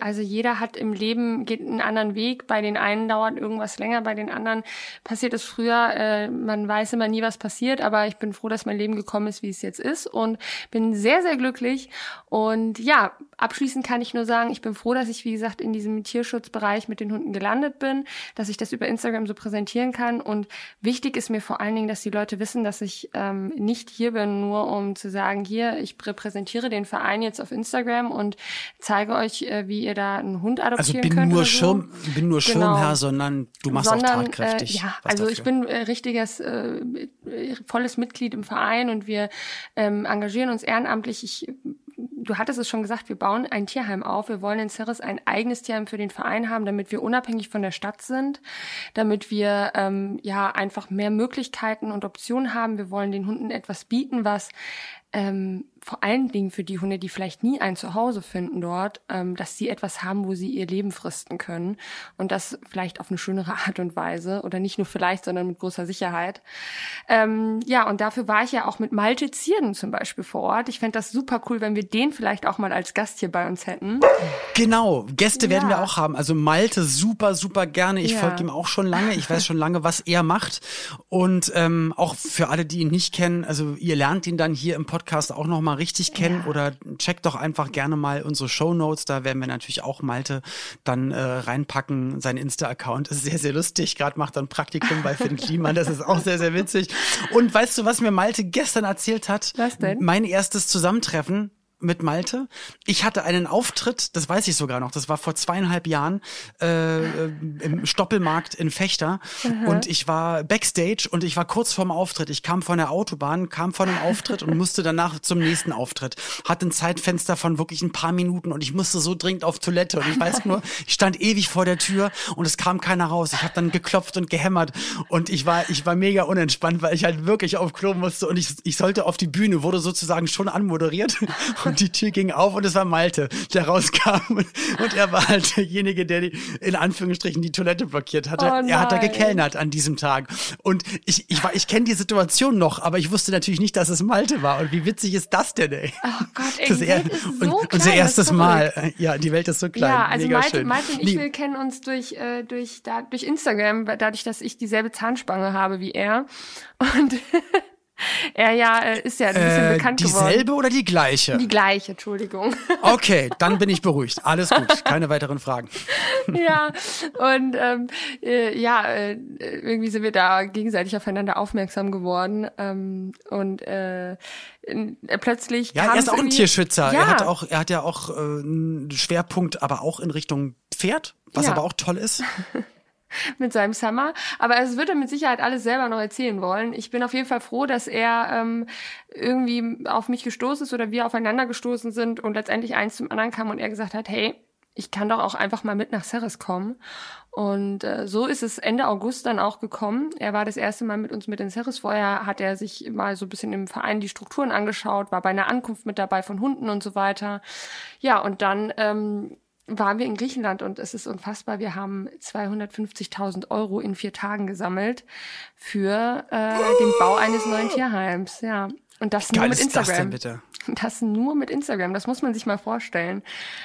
also jeder hat im Leben geht einen anderen Weg. Bei den einen dauert irgendwas länger, bei den anderen passiert es früher. Äh, man weiß immer nie, was passiert, aber ich bin froh, dass mein Leben gekommen ist, wie es jetzt ist und bin sehr, sehr glücklich. Und ja, abschließend kann ich nur sagen, ich bin froh, dass ich, wie gesagt, in diesem Tierschutzbereich mit den Hunden gelandet bin, dass ich das über Instagram so präsentieren kann. Und wichtig ist mir vor allen Dingen, dass die Leute wissen, dass ich ähm, nicht hier bin, nur um zu sagen, hier, ich repräsentiere den Verein jetzt auf Instagram und zeige euch, äh, wie ihr da einen Hund adoptieren also bin Nur Schirm, Bin nur genau. Schirmherr, sondern du machst sondern, auch tatkräftig. Äh, ja, also dafür. ich bin äh, richtiges, äh, volles Mitglied im Verein und wir ähm, engagieren uns ehrenamtlich. Ich du hattest es schon gesagt, wir bauen ein Tierheim auf. Wir wollen in Ceres ein eigenes Tierheim für den Verein haben, damit wir unabhängig von der Stadt sind, damit wir ähm, ja einfach mehr Möglichkeiten und Optionen haben. Wir wollen den Hunden etwas bieten, was ähm, vor allen Dingen für die Hunde, die vielleicht nie ein Zuhause finden dort, ähm, dass sie etwas haben, wo sie ihr Leben fristen können und das vielleicht auf eine schönere Art und Weise oder nicht nur vielleicht, sondern mit großer Sicherheit. Ähm, ja, und dafür war ich ja auch mit Malte Zierden zum Beispiel vor Ort. Ich fände das super cool, wenn wir den vielleicht auch mal als Gast hier bei uns hätten. Genau, Gäste ja. werden wir auch haben. Also Malte super, super gerne. Ich ja. folge ihm auch schon lange. Ich weiß schon lange, was er macht. Und ähm, auch für alle, die ihn nicht kennen, also ihr lernt ihn dann hier im Podcast auch nochmal richtig kennen ja. oder checkt doch einfach gerne mal unsere Show Notes. Da werden wir natürlich auch Malte dann äh, reinpacken. Sein Insta-Account ist sehr, sehr lustig. Gerade macht er ein Praktikum bei Finn Kliman. Das ist auch sehr, sehr witzig. Und weißt du, was mir Malte gestern erzählt hat? Was denn? Mein erstes Zusammentreffen mit Malte. Ich hatte einen Auftritt, das weiß ich sogar noch, das war vor zweieinhalb Jahren äh, im Stoppelmarkt in Fechter Aha. und ich war backstage und ich war kurz vorm Auftritt. Ich kam von der Autobahn, kam von dem Auftritt und musste danach zum nächsten Auftritt. Hatte ein Zeitfenster von wirklich ein paar Minuten und ich musste so dringend auf Toilette und ich weiß nur, ich stand ewig vor der Tür und es kam keiner raus. Ich habe dann geklopft und gehämmert und ich war ich war mega unentspannt, weil ich halt wirklich auf Klo musste und ich, ich sollte auf die Bühne, wurde sozusagen schon anmoderiert und die Tür ging auf und es war Malte, der rauskam. Und er war halt derjenige, der die, in Anführungsstrichen die Toilette blockiert hatte. Oh er hat da gekellnert an diesem Tag. Und ich, ich, war, ich kenne die Situation noch, aber ich wusste natürlich nicht, dass es Malte war. Und wie witzig ist das denn, ey? Oh Gott, ey, das er, ist so und, klein, unser erstes Mal. Ja, die Welt ist so klein. Ja, also Mega Malte, schön. Malte und ich, wir kennen uns durch, äh, durch, da, durch Instagram, dadurch, dass ich dieselbe Zahnspange habe wie er. Und er ja äh, ist ja ein bisschen äh, bekannt dieselbe geworden. Dieselbe oder die gleiche? Die gleiche, Entschuldigung. Okay, dann bin ich beruhigt. Alles gut, keine weiteren Fragen. ja, und ähm, äh, ja, äh, irgendwie sind wir da gegenseitig aufeinander aufmerksam geworden ähm, und äh, plötzlich ja, er ist auch ein Tierschützer. Ja. Er hat auch, er hat ja auch äh, einen Schwerpunkt, aber auch in Richtung Pferd, was ja. aber auch toll ist. mit seinem Summer. Aber es wird er mit Sicherheit alles selber noch erzählen wollen. Ich bin auf jeden Fall froh, dass er ähm, irgendwie auf mich gestoßen ist oder wir aufeinander gestoßen sind und letztendlich eins zum anderen kam und er gesagt hat, hey, ich kann doch auch einfach mal mit nach Ceres kommen. Und äh, so ist es Ende August dann auch gekommen. Er war das erste Mal mit uns mit in Ceres. Vorher hat er sich mal so ein bisschen im Verein die Strukturen angeschaut, war bei einer Ankunft mit dabei von Hunden und so weiter. Ja, und dann ähm, waren wir in Griechenland und es ist unfassbar. Wir haben 250.000 Euro in vier Tagen gesammelt für äh, den Bau eines neuen Tierheims. Ja, und das Geil nur mit Instagram. Das, denn bitte? das nur mit Instagram. Das muss man sich mal vorstellen.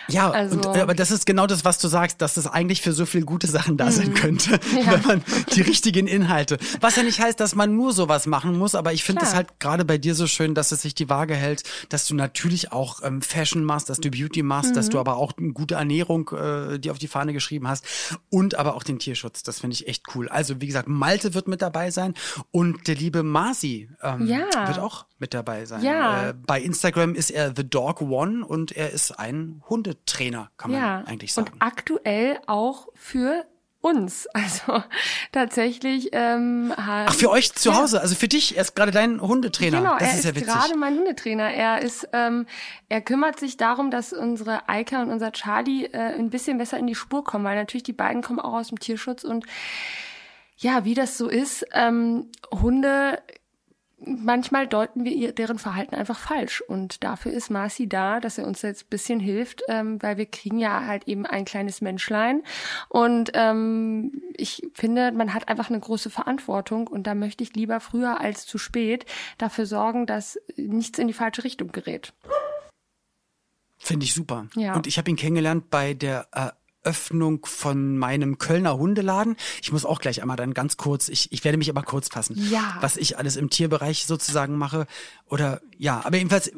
Ja, also, und, äh, aber das ist genau das, was du sagst, dass das eigentlich für so viele gute Sachen da sein mhm. könnte, ja. wenn man die richtigen Inhalte. Was ja nicht heißt, dass man nur sowas machen muss, aber ich finde es halt gerade bei dir so schön, dass es sich die Waage hält, dass du natürlich auch ähm, Fashion machst, dass du Beauty machst, mhm. dass du mhm. aber auch eine gute Ernährung äh, die auf die Fahne geschrieben hast und aber auch den Tierschutz. Das finde ich echt cool. Also wie gesagt, Malte wird mit dabei sein und der liebe Marci ähm, ja. wird auch mit dabei sein. Ja. Äh, bei Instagram ist er The Dog One und er ist ein Hundetrainer, kann man ja. eigentlich sagen. Und aktuell auch für uns. Also tatsächlich. Ähm, Ach, für euch zu Hause, also für dich, er ist gerade dein Hundetrainer. Genau, das er ist, ist ja gerade mein Hundetrainer. Er ist, ähm, er kümmert sich darum, dass unsere Eika und unser Charlie äh, ein bisschen besser in die Spur kommen, weil natürlich die beiden kommen auch aus dem Tierschutz und ja, wie das so ist, ähm, Hunde manchmal deuten wir ihr, deren Verhalten einfach falsch. Und dafür ist Marci da, dass er uns jetzt ein bisschen hilft, ähm, weil wir kriegen ja halt eben ein kleines Menschlein. Und ähm, ich finde, man hat einfach eine große Verantwortung und da möchte ich lieber früher als zu spät dafür sorgen, dass nichts in die falsche Richtung gerät. Finde ich super. Ja. Und ich habe ihn kennengelernt bei der äh, Öffnung von meinem Kölner Hundeladen. Ich muss auch gleich einmal dann ganz kurz, ich, ich werde mich aber kurz fassen, ja. was ich alles im Tierbereich sozusagen mache. Oder ja, aber jedenfalls,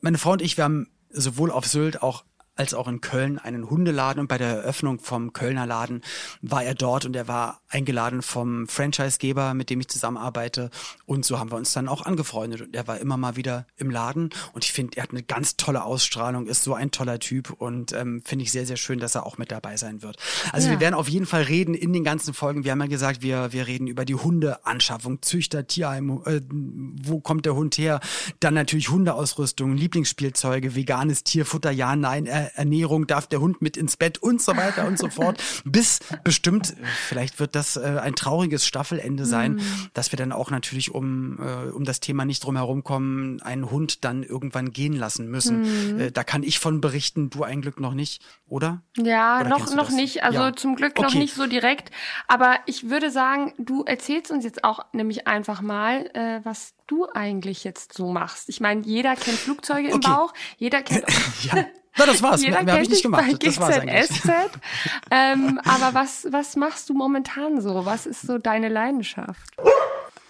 meine Frau und ich, wir haben sowohl auf Sylt auch als auch in Köln einen Hundeladen und bei der Eröffnung vom Kölner Laden war er dort und er war eingeladen vom Franchisegeber, mit dem ich zusammenarbeite und so haben wir uns dann auch angefreundet und er war immer mal wieder im Laden und ich finde, er hat eine ganz tolle Ausstrahlung, ist so ein toller Typ und ähm, finde ich sehr, sehr schön, dass er auch mit dabei sein wird. Also ja. wir werden auf jeden Fall reden in den ganzen Folgen. Wir haben ja gesagt, wir, wir reden über die Hundeanschaffung, Züchter, Tierheim, äh, wo kommt der Hund her? Dann natürlich Hundeausrüstung, Lieblingsspielzeuge, veganes Tierfutter, ja, nein, äh, Ernährung, darf der Hund mit ins Bett und so weiter und so fort. Bis bestimmt, vielleicht wird das äh, ein trauriges Staffelende sein, mhm. dass wir dann auch natürlich um, äh, um das Thema nicht drum herum kommen, einen Hund dann irgendwann gehen lassen müssen. Mhm. Äh, da kann ich von berichten, du ein Glück noch nicht, oder? Ja, oder noch, noch nicht. Also ja. zum Glück okay. noch nicht so direkt. Aber ich würde sagen, du erzählst uns jetzt auch nämlich einfach mal, äh, was du eigentlich jetzt so machst. Ich meine, jeder kennt Flugzeuge im okay. Bauch, jeder kennt. ja. Na, das war's. Jeder Mehr, kennt ich nicht gemacht. Bei das war's eigentlich. ähm, aber was, was machst du momentan so? Was ist so deine Leidenschaft?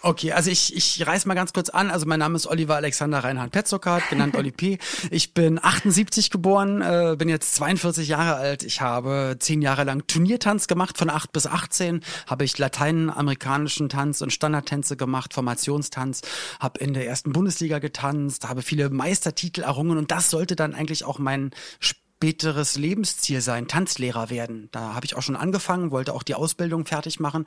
Okay, also ich, ich reiß mal ganz kurz an. Also mein Name ist Oliver Alexander Reinhard Petzokat, genannt Oli P. Ich bin 78 geboren, äh, bin jetzt 42 Jahre alt. Ich habe zehn Jahre lang Turniertanz gemacht, von 8 bis 18 habe ich lateinamerikanischen Tanz und Standardtänze gemacht, Formationstanz, habe in der ersten Bundesliga getanzt, habe viele Meistertitel errungen und das sollte dann eigentlich auch mein späteres Lebensziel sein, Tanzlehrer werden. Da habe ich auch schon angefangen, wollte auch die Ausbildung fertig machen.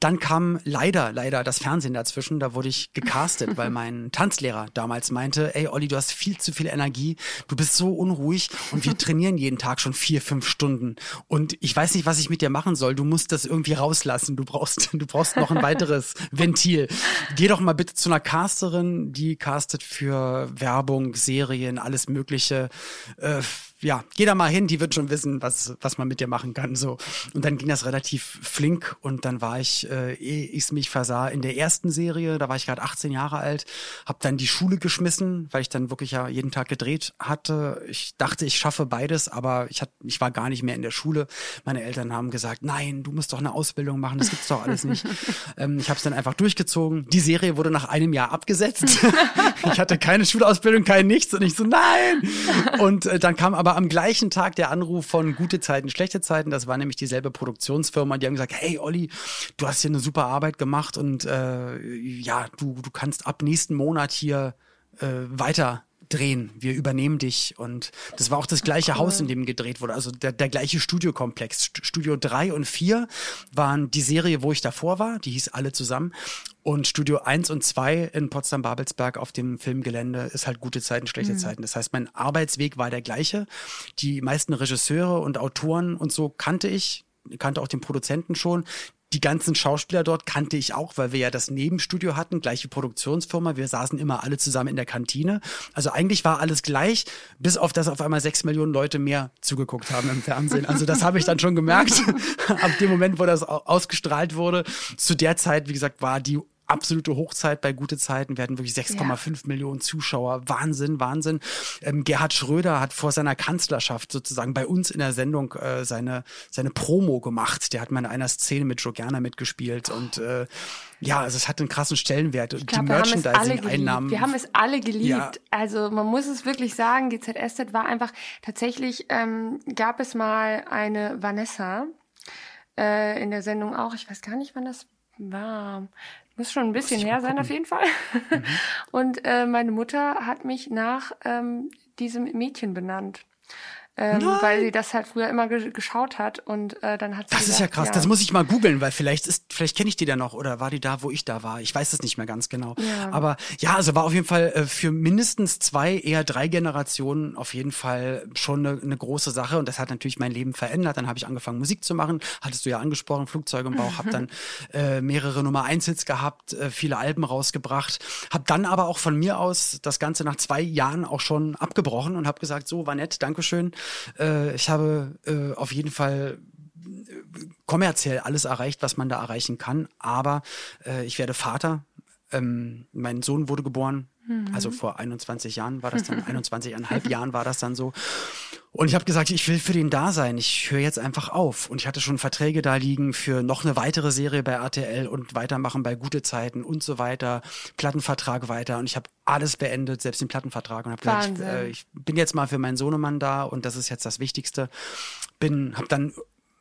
Dann kam leider, leider das Fernsehen dazwischen. Da wurde ich gecastet, weil mein Tanzlehrer damals meinte, ey Olli, du hast viel zu viel Energie, du bist so unruhig und wir trainieren jeden Tag schon vier, fünf Stunden. Und ich weiß nicht, was ich mit dir machen soll. Du musst das irgendwie rauslassen. Du brauchst, du brauchst noch ein weiteres Ventil. Geh doch mal bitte zu einer Casterin, die castet für Werbung, Serien, alles Mögliche. Äh, ja, geh da mal hin, die wird schon wissen, was, was man mit dir machen kann. So. Und dann ging das relativ flink und dann war ich, äh, ehe ich mich versah, in der ersten Serie, da war ich gerade 18 Jahre alt, habe dann die Schule geschmissen, weil ich dann wirklich ja jeden Tag gedreht hatte. Ich dachte, ich schaffe beides, aber ich, hat, ich war gar nicht mehr in der Schule. Meine Eltern haben gesagt, nein, du musst doch eine Ausbildung machen, das gibt's doch alles nicht. ähm, ich habe es dann einfach durchgezogen. Die Serie wurde nach einem Jahr abgesetzt. ich hatte keine Schulausbildung, kein nichts und ich so, nein! Und äh, dann kam aber aber am gleichen Tag der Anruf von Gute Zeiten, Schlechte Zeiten, das war nämlich dieselbe Produktionsfirma, die haben gesagt, hey Olli, du hast hier eine super Arbeit gemacht und äh, ja, du, du kannst ab nächsten Monat hier äh, weiter drehen, wir übernehmen dich. Und das war auch das gleiche cool. Haus, in dem gedreht wurde, also der, der gleiche Studiokomplex. Studio 3 und 4 waren die Serie, wo ich davor war, die hieß alle zusammen. Und Studio 1 und 2 in Potsdam-Babelsberg auf dem Filmgelände ist halt gute Zeiten, schlechte mhm. Zeiten. Das heißt, mein Arbeitsweg war der gleiche. Die meisten Regisseure und Autoren und so kannte ich, kannte auch den Produzenten schon die ganzen Schauspieler dort kannte ich auch, weil wir ja das Nebenstudio hatten, gleiche Produktionsfirma. Wir saßen immer alle zusammen in der Kantine. Also eigentlich war alles gleich, bis auf das auf einmal sechs Millionen Leute mehr zugeguckt haben im Fernsehen. Also das habe ich dann schon gemerkt. Ab dem Moment, wo das ausgestrahlt wurde. Zu der Zeit, wie gesagt, war die absolute Hochzeit bei gute Zeiten. Wir hatten wirklich 6,5 ja. Millionen Zuschauer. Wahnsinn, Wahnsinn. Ähm, Gerhard Schröder hat vor seiner Kanzlerschaft sozusagen bei uns in der Sendung äh, seine, seine Promo gemacht. Der hat mal in einer Szene mit Joe Gerner mitgespielt und äh, ja, also es hat einen krassen Stellenwert. Ich glaub, die Merchandising-Einnahmen. Wir haben es alle geliebt. Ja. Also man muss es wirklich sagen, GZSZ war einfach tatsächlich, ähm, gab es mal eine Vanessa äh, in der Sendung auch, ich weiß gar nicht, wann das war. Muss schon ein bisschen her sein, auf jeden Fall. Mhm. Und äh, meine Mutter hat mich nach ähm, diesem Mädchen benannt ähm, weil sie das halt früher immer ge geschaut hat und äh, dann hat sie Das gesagt, ist ja krass, ja. das muss ich mal googeln, weil vielleicht ist, vielleicht kenne ich die da noch oder war die da, wo ich da war. Ich weiß es nicht mehr ganz genau. Ja. Aber ja, also war auf jeden Fall äh, für mindestens zwei, eher drei Generationen auf jeden Fall schon eine, eine große Sache und das hat natürlich mein Leben verändert. Dann habe ich angefangen Musik zu machen, hattest du ja angesprochen, Flugzeuge im Bauch, habe dann äh, mehrere Nummer 1 Hits gehabt, äh, viele Alben rausgebracht, habe dann aber auch von mir aus das Ganze nach zwei Jahren auch schon abgebrochen und habe gesagt, so war nett, Dankeschön äh, ich habe äh, auf jeden Fall äh, kommerziell alles erreicht, was man da erreichen kann. Aber äh, ich werde Vater. Ähm, mein Sohn wurde geboren. Mhm. Also vor 21 Jahren war das dann, 21,5 Jahren war das dann so. Und ich habe gesagt, ich will für den da sein. Ich höre jetzt einfach auf. Und ich hatte schon Verträge da liegen für noch eine weitere Serie bei RTL und weitermachen bei Gute Zeiten und so weiter. Plattenvertrag weiter. Und ich habe alles beendet, selbst den Plattenvertrag. Und habe gesagt, ich, äh, ich bin jetzt mal für meinen Sohnemann da und das ist jetzt das Wichtigste. Bin, habe dann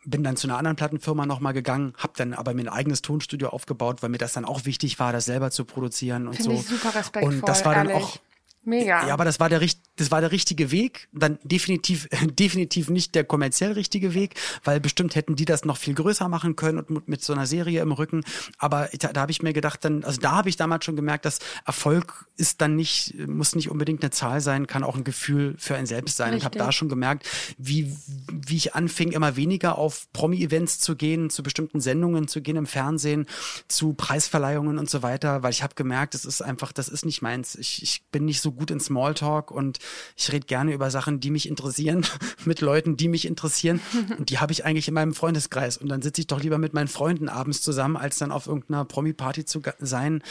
bin dann zu einer anderen Plattenfirma nochmal gegangen, habe dann aber mir ein eigenes Tonstudio aufgebaut, weil mir das dann auch wichtig war, das selber zu produzieren und Find so. Ich super respektvoll, und das war dann ehrlich. auch Mega. Ja, aber das war der, das war der richtige Weg, dann definitiv, definitiv nicht der kommerziell richtige Weg, weil bestimmt hätten die das noch viel größer machen können und mit so einer Serie im Rücken. Aber da, da habe ich mir gedacht, dann, also da habe ich damals schon gemerkt, dass Erfolg ist dann nicht, muss nicht unbedingt eine Zahl sein, kann auch ein Gefühl für ein selbst sein. Richtig. Ich habe da schon gemerkt, wie, wie ich anfing, immer weniger auf Promi-Events zu gehen, zu bestimmten Sendungen zu gehen im Fernsehen, zu Preisverleihungen und so weiter, weil ich habe gemerkt, es ist einfach, das ist nicht meins. Ich, ich bin nicht so gut in Smalltalk und ich rede gerne über Sachen, die mich interessieren, mit Leuten, die mich interessieren. Und die habe ich eigentlich in meinem Freundeskreis. Und dann sitze ich doch lieber mit meinen Freunden abends zusammen, als dann auf irgendeiner Promi-Party zu sein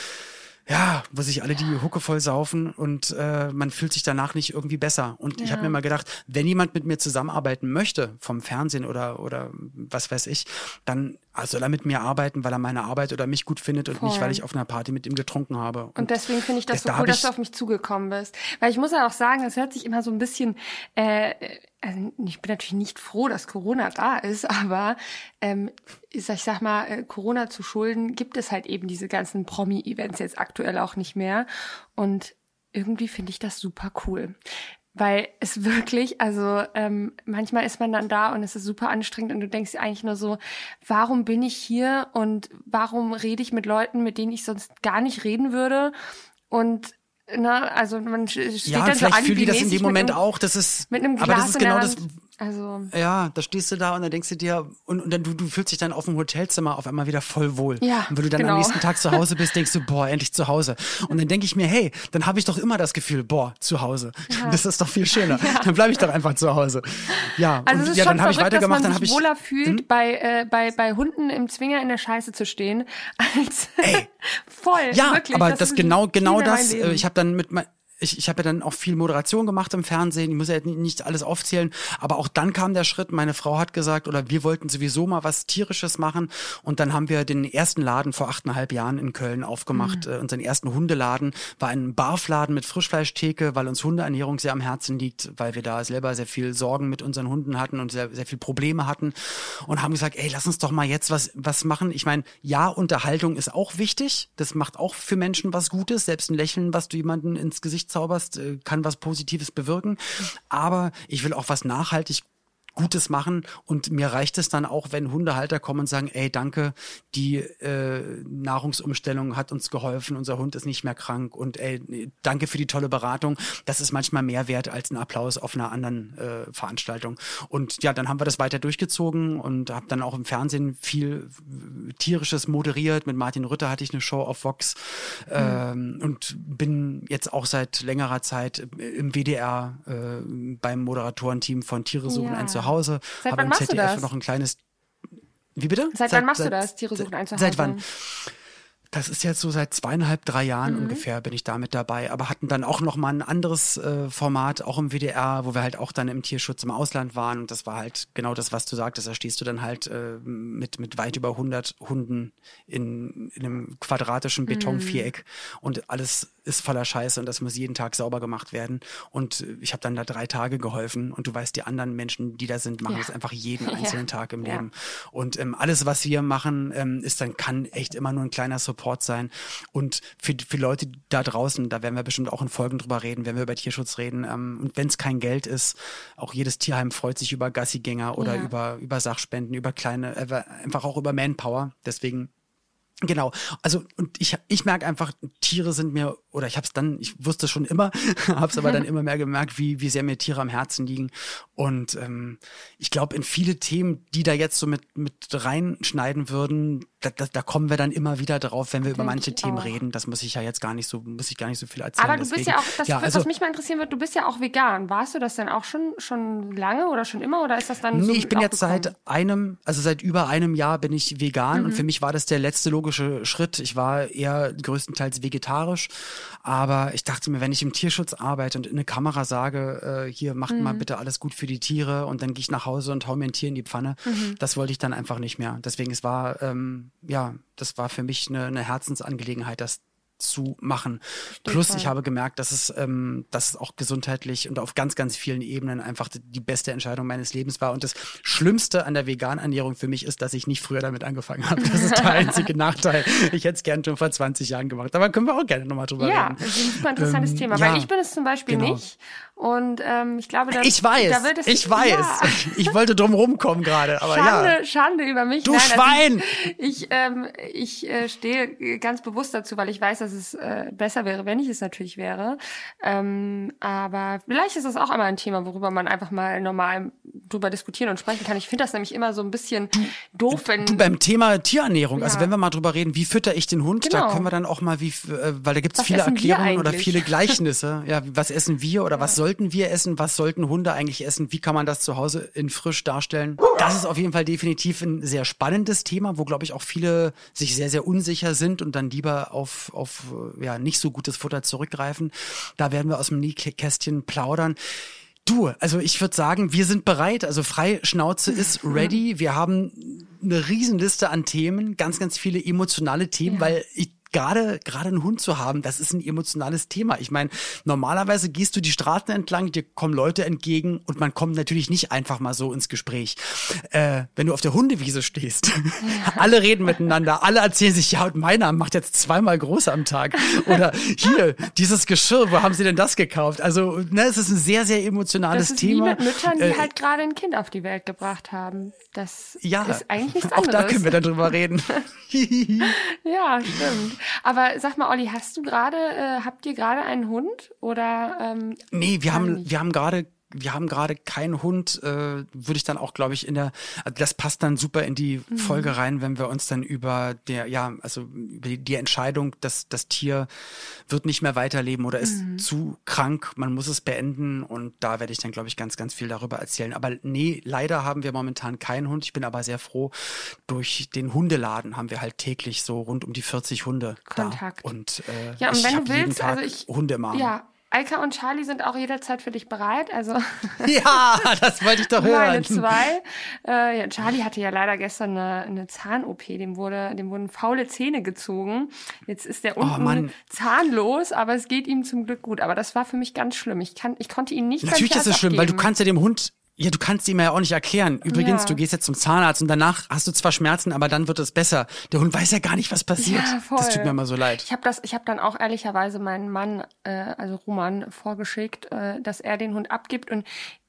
ja, wo sich alle die Hucke voll saufen und äh, man fühlt sich danach nicht irgendwie besser. Und ja. ich habe mir mal gedacht, wenn jemand mit mir zusammenarbeiten möchte, vom Fernsehen oder, oder was weiß ich, dann soll er mit mir arbeiten, weil er meine Arbeit oder mich gut findet und voll. nicht, weil ich auf einer Party mit ihm getrunken habe. Und, und deswegen finde ich das so da cool, dass du auf mich zugekommen bist. Weil ich muss ja auch sagen, es hört sich immer so ein bisschen äh, also ich bin natürlich nicht froh, dass Corona da ist, aber ähm, ich, sag, ich sag mal, äh, Corona zu schulden gibt es halt eben diese ganzen Promi-Events jetzt aktuell auch nicht mehr. Und irgendwie finde ich das super cool. Weil es wirklich, also ähm, manchmal ist man dann da und es ist super anstrengend und du denkst dir eigentlich nur so, warum bin ich hier und warum rede ich mit Leuten, mit denen ich sonst gar nicht reden würde? Und na, also man steht ja, dann vielleicht so fühlen die das in dem Moment auch, das ist, mit einem Glas aber das ist genau das, also ja, da stehst du da und dann denkst du dir und, und dann du, du fühlst dich dann auf dem Hotelzimmer auf einmal wieder voll wohl. Ja, und wenn du dann genau. am nächsten Tag zu Hause bist, denkst du, boah, endlich zu Hause. Und dann denke ich mir, hey, dann habe ich doch immer das Gefühl, boah, zu Hause. Ja. Das ist doch viel schöner. Ja. Dann bleibe ich doch einfach zu Hause. Ja, also und es ist ja, schon dann habe ich weitergemacht, dass man dann habe sich ich wohler fühlt, hm? bei, äh, bei, bei Hunden im Zwinger in der Scheiße zu stehen, als Ey. voll. Ja, wirklich, aber das, das genau genau das. Äh, ich habe dann mit mein, ich, ich habe ja dann auch viel Moderation gemacht im Fernsehen. Ich muss ja nicht alles aufzählen, aber auch dann kam der Schritt. Meine Frau hat gesagt, oder wir wollten sowieso mal was tierisches machen. Und dann haben wir den ersten Laden vor achteinhalb Jahren in Köln aufgemacht. Mhm. Äh, unseren ersten Hundeladen war ein Barfladen mit Frischfleischtheke, weil uns Hundeernährung sehr am Herzen liegt, weil wir da selber sehr viel Sorgen mit unseren Hunden hatten und sehr, sehr viel Probleme hatten und haben gesagt, ey, lass uns doch mal jetzt was, was machen. Ich meine, ja, Unterhaltung ist auch wichtig. Das macht auch für Menschen was Gutes. Selbst ein Lächeln, was du jemanden ins Gesicht zauberst, äh, kann was Positives bewirken. Aber ich will auch was nachhaltig Gutes machen und mir reicht es dann auch, wenn Hundehalter kommen und sagen, ey, danke, die äh, Nahrungsumstellung hat uns geholfen, unser Hund ist nicht mehr krank und ey, danke für die tolle Beratung. Das ist manchmal mehr wert als ein Applaus auf einer anderen äh, Veranstaltung. Und ja, dann haben wir das weiter durchgezogen und habe dann auch im Fernsehen viel äh, tierisches moderiert. Mit Martin Rütter hatte ich eine Show auf Vox mhm. ähm, und bin jetzt auch seit längerer Zeit im WDR äh, beim Moderatorenteam von Tiere suchen ja. ein Hause. Seit wann machst ZDF du das? noch ein kleines. Wie bitte? Seit, seit wann machst seit, du das? Tiere suchen ein Seit wann? Das ist jetzt so seit zweieinhalb, drei Jahren mhm. ungefähr bin ich damit dabei, aber hatten dann auch noch mal ein anderes äh, Format, auch im WDR, wo wir halt auch dann im Tierschutz im Ausland waren und das war halt genau das, was du sagtest, da stehst du dann halt äh, mit, mit weit über 100 Hunden in, in einem quadratischen Betonviereck mhm. und alles ist voller Scheiße und das muss jeden Tag sauber gemacht werden und ich habe dann da drei Tage geholfen und du weißt, die anderen Menschen, die da sind, machen ja. das einfach jeden einzelnen ja. Tag im Leben ja. und ähm, alles, was wir machen, ähm, ist dann, kann echt immer nur ein kleiner Support Support sein. Und für, für Leute da draußen, da werden wir bestimmt auch in Folgen drüber reden, wenn wir über Tierschutz reden. Ähm, und wenn es kein Geld ist, auch jedes Tierheim freut sich über Gassigänger oder ja. über, über Sachspenden, über kleine, äh, einfach auch über Manpower. Deswegen Genau, also und ich, ich merke einfach, Tiere sind mir, oder ich habe es dann, ich wusste schon immer, habe es aber dann immer mehr gemerkt, wie, wie sehr mir Tiere am Herzen liegen. Und ähm, ich glaube, in viele Themen, die da jetzt so mit, mit reinschneiden würden, da, da, da kommen wir dann immer wieder drauf, wenn wir Denk über manche Themen auch. reden. Das muss ich ja jetzt gar nicht so, muss ich gar nicht so viel erzählen. Aber du Deswegen, bist ja auch, das, ja, also, was mich mal interessieren wird, du bist ja auch vegan. Warst du das denn auch schon, schon lange oder schon immer oder ist das dann Nee, so ich bin jetzt gekommen? seit einem, also seit über einem Jahr bin ich vegan mhm. und für mich war das der letzte logische Schritt. Ich war eher größtenteils vegetarisch, aber ich dachte mir, wenn ich im Tierschutz arbeite und in eine Kamera sage, äh, hier macht mhm. mal bitte alles gut für die Tiere und dann gehe ich nach Hause und hau mir ein Tier in die Pfanne, mhm. das wollte ich dann einfach nicht mehr. Deswegen, es war ähm, ja, das war für mich eine, eine Herzensangelegenheit, das zu machen. Plus, ich habe gemerkt, dass es, ähm, dass es auch gesundheitlich und auf ganz, ganz vielen Ebenen einfach die beste Entscheidung meines Lebens war. Und das Schlimmste an der veganen Ernährung für mich ist, dass ich nicht früher damit angefangen habe. Das ist der einzige Nachteil. Ich hätte es gerne schon vor 20 Jahren gemacht. Aber können wir auch gerne nochmal drüber ja, reden. Ja, ein super interessantes ähm, Thema. Weil ja, ich bin es zum Beispiel genau. nicht. Und ähm, ich glaube, da, ich weiß, da wird es, ich weiß. Ja. Ich wollte drum rumkommen gerade, aber Schande, ja. Schande über mich. Du Nein, Schwein! Also ich ich, ähm, ich äh, stehe ganz bewusst dazu, weil ich weiß, dass es äh, besser wäre, wenn ich es natürlich wäre. Ähm, aber vielleicht ist das auch einmal ein Thema, worüber man einfach mal normal drüber diskutieren und sprechen kann. Ich finde das nämlich immer so ein bisschen doof, wenn. Du, beim Thema Tierernährung, also ja. also wenn wir mal drüber reden, wie fütter ich den Hund, genau. da können wir dann auch mal, wie, äh, weil da gibt es viele Erklärungen oder viele Gleichnisse. ja, was essen wir oder ja. was sollten wir essen? Was sollten Hunde eigentlich essen? Wie kann man das zu Hause in frisch darstellen? Das ist auf jeden Fall definitiv ein sehr spannendes Thema, wo glaube ich auch viele sich sehr, sehr unsicher sind und dann lieber auf, auf ja, nicht so gutes Futter zurückgreifen. Da werden wir aus dem Nähkästchen plaudern. Du, also ich würde sagen, wir sind bereit. Also Freischnauze ist ready. Wir haben eine Riesenliste an Themen, ganz, ganz viele emotionale Themen, ja. weil ich gerade gerade einen Hund zu haben, das ist ein emotionales Thema. Ich meine, normalerweise gehst du die Straßen entlang, dir kommen Leute entgegen und man kommt natürlich nicht einfach mal so ins Gespräch. Äh, wenn du auf der Hundewiese stehst, alle reden miteinander, alle erzählen sich, ja, und meiner macht jetzt zweimal groß am Tag. Oder hier, dieses Geschirr, wo haben sie denn das gekauft? Also, ne, es ist ein sehr, sehr emotionales das ist Thema. Wie mit Müttern, die äh, halt gerade ein Kind auf die Welt gebracht haben. Das ja, ist eigentlich nichts anderes. Auch da können wir dann drüber reden. ja, stimmt. Aber sag mal, Olli, hast du gerade, äh, habt ihr gerade einen Hund oder? Ähm, nee, wir haben, nicht? wir haben gerade wir haben gerade keinen Hund, äh, würde ich dann auch, glaube ich, in der, also das passt dann super in die mhm. Folge rein, wenn wir uns dann über der, ja, also über die, die Entscheidung, dass das Tier wird nicht mehr weiterleben oder ist mhm. zu krank, man muss es beenden und da werde ich dann, glaube ich, ganz, ganz viel darüber erzählen. Aber nee, leider haben wir momentan keinen Hund. Ich bin aber sehr froh, durch den Hundeladen haben wir halt täglich so rund um die 40 Hunde Kontakt. da. Und, äh, ja, und wenn du willst, also ich, Hunde Arm. Ja, Alka und Charlie sind auch jederzeit für dich bereit. Also ja, das wollte ich doch hören. Meine zwei. Äh, ja, Charlie hatte ja leider gestern eine, eine Zahn-OP. Dem wurde, dem wurden faule Zähne gezogen. Jetzt ist der oh, unten oh, zahnlos, aber es geht ihm zum Glück gut. Aber das war für mich ganz schlimm. Ich kann, ich konnte ihn nicht. Natürlich ist es schlimm, weil du kannst ja dem Hund ja, du kannst ihm ja auch nicht erklären. Übrigens, ja. du gehst jetzt zum Zahnarzt und danach hast du zwar Schmerzen, aber dann wird es besser. Der Hund weiß ja gar nicht, was passiert. Ja, voll. Das tut mir immer so leid. Ich habe das, ich habe dann auch ehrlicherweise meinen Mann, äh, also Roman, vorgeschickt, äh, dass er den Hund abgibt und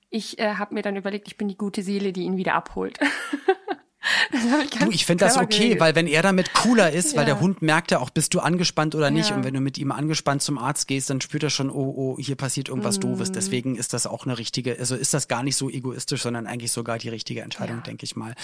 ich äh, habe mir dann überlegt, ich bin die gute Seele, die ihn wieder abholt. ich du, ich finde das okay, geregelt. weil wenn er damit cooler ist, ja. weil der Hund merkt ja auch, bist du angespannt oder nicht. Ja. Und wenn du mit ihm angespannt zum Arzt gehst, dann spürt er schon, oh, oh, hier passiert irgendwas mm. Doofes. Deswegen ist das auch eine richtige, also ist das gar nicht so egoistisch, sondern eigentlich sogar die richtige Entscheidung, ja. denke ich mal.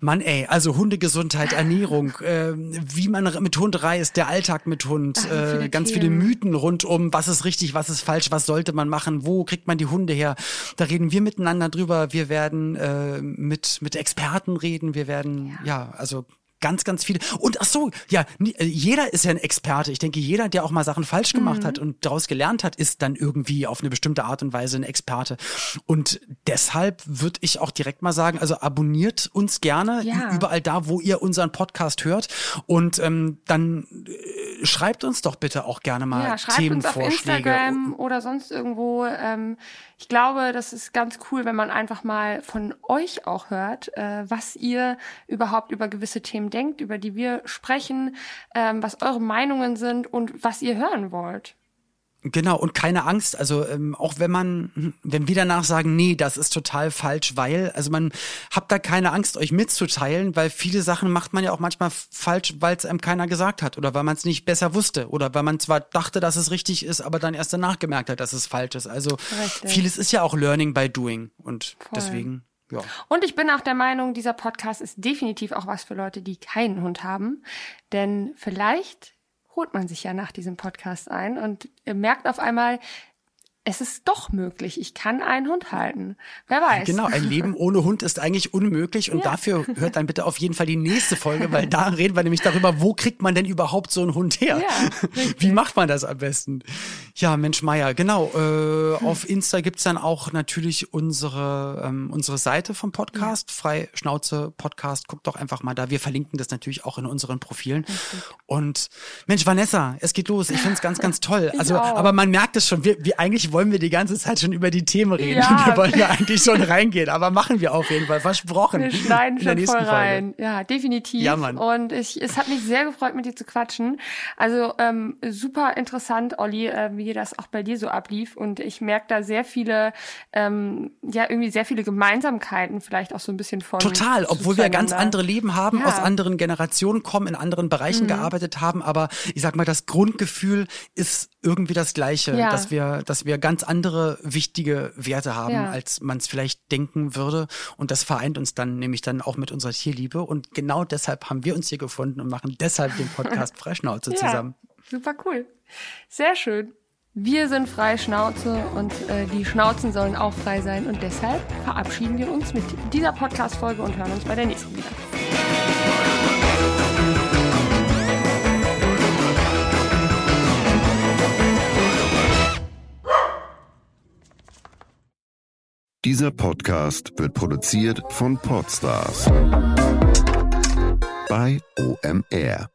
Mann, ey, also Hundegesundheit, Ernährung, äh, wie man mit Hund reist, der Alltag mit Hund, Ach, äh, viele ganz Themen. viele Mythen rund um, was ist richtig, was ist falsch, was sollte man machen, wo kriegt man die Hunde her. Da reden wir miteinander drüber. Wir werden äh, mit, mit Experten reden, wir werden, ja, ja also ganz, ganz viele. Und ach so, ja, äh, jeder ist ja ein Experte. Ich denke, jeder, der auch mal Sachen falsch gemacht mhm. hat und daraus gelernt hat, ist dann irgendwie auf eine bestimmte Art und Weise ein Experte. Und deshalb würde ich auch direkt mal sagen, also abonniert uns gerne ja. überall da, wo ihr unseren Podcast hört. Und ähm, dann äh, schreibt uns doch bitte auch gerne mal ja, schreibt Themenvorschläge. Uns auf Instagram oder sonst irgendwo. Ähm, ich glaube, das ist ganz cool, wenn man einfach mal von euch auch hört, äh, was ihr überhaupt über gewisse Themen denkt, über die wir sprechen, ähm, was eure Meinungen sind und was ihr hören wollt. Genau, und keine Angst. Also ähm, auch wenn man, wenn wir danach sagen, nee, das ist total falsch, weil, also man habt da keine Angst, euch mitzuteilen, weil viele Sachen macht man ja auch manchmal falsch, weil es einem keiner gesagt hat oder weil man es nicht besser wusste oder weil man zwar dachte, dass es richtig ist, aber dann erst danach gemerkt hat, dass es falsch ist. Also richtig. vieles ist ja auch Learning by Doing und Voll. deswegen. Ja. Und ich bin auch der Meinung, dieser Podcast ist definitiv auch was für Leute, die keinen Hund haben. Denn vielleicht holt man sich ja nach diesem Podcast ein und merkt auf einmal, es ist doch möglich. Ich kann einen Hund halten. Wer weiß. Genau, ein Leben ohne Hund ist eigentlich unmöglich. Und ja. dafür hört dann bitte auf jeden Fall die nächste Folge, weil da reden wir nämlich darüber, wo kriegt man denn überhaupt so einen Hund her? Ja, Wie macht man das am besten? Ja, Mensch Meier, genau. Äh, auf Insta gibt's dann auch natürlich unsere, ähm, unsere Seite vom Podcast, ja. Frei Schnauze Podcast. Guckt doch einfach mal da. Wir verlinken das natürlich auch in unseren Profilen. Und Mensch, Vanessa, es geht los. Ich finde es ganz, ganz toll. Also, aber man merkt es schon, wir, wir eigentlich wollen wir die ganze Zeit schon über die Themen reden. Ja. Wir wollen da eigentlich schon reingehen, aber machen wir auf jeden Fall, versprochen. Wir schneiden schon voll Folge. rein. Ja, definitiv. Ja, Mann. Und ich, es hat mich sehr gefreut, mit dir zu quatschen. Also ähm, super interessant, Olli, äh, wie das auch bei dir so ablief. Und ich merke da sehr viele, ähm, ja, irgendwie sehr viele Gemeinsamkeiten, vielleicht auch so ein bisschen von. Total, obwohl wir ganz andere Leben haben, Ja. aus anderen Generationen kommen, in anderen Bereichen gearbeitet haben, aber ich sag mal, das Grundgefühl ist irgendwie das gleiche, Ja. dass wir, dass wir ganz andere wichtige Werte haben, Ja. als man es vielleicht denken würde. Und das vereint uns dann nämlich dann auch mit unserer Tierliebe. Und genau deshalb haben wir uns hier gefunden und machen deshalb den Podcast Freischnauze zusammen. Super cool. Sehr schön. Wir sind frei Schnauze und äh, die Schnauzen sollen auch frei sein. Und deshalb verabschieden wir uns mit dieser Podcast-Folge und hören uns bei der nächsten wieder. Dieser Podcast wird produziert von Podstars bei OMR.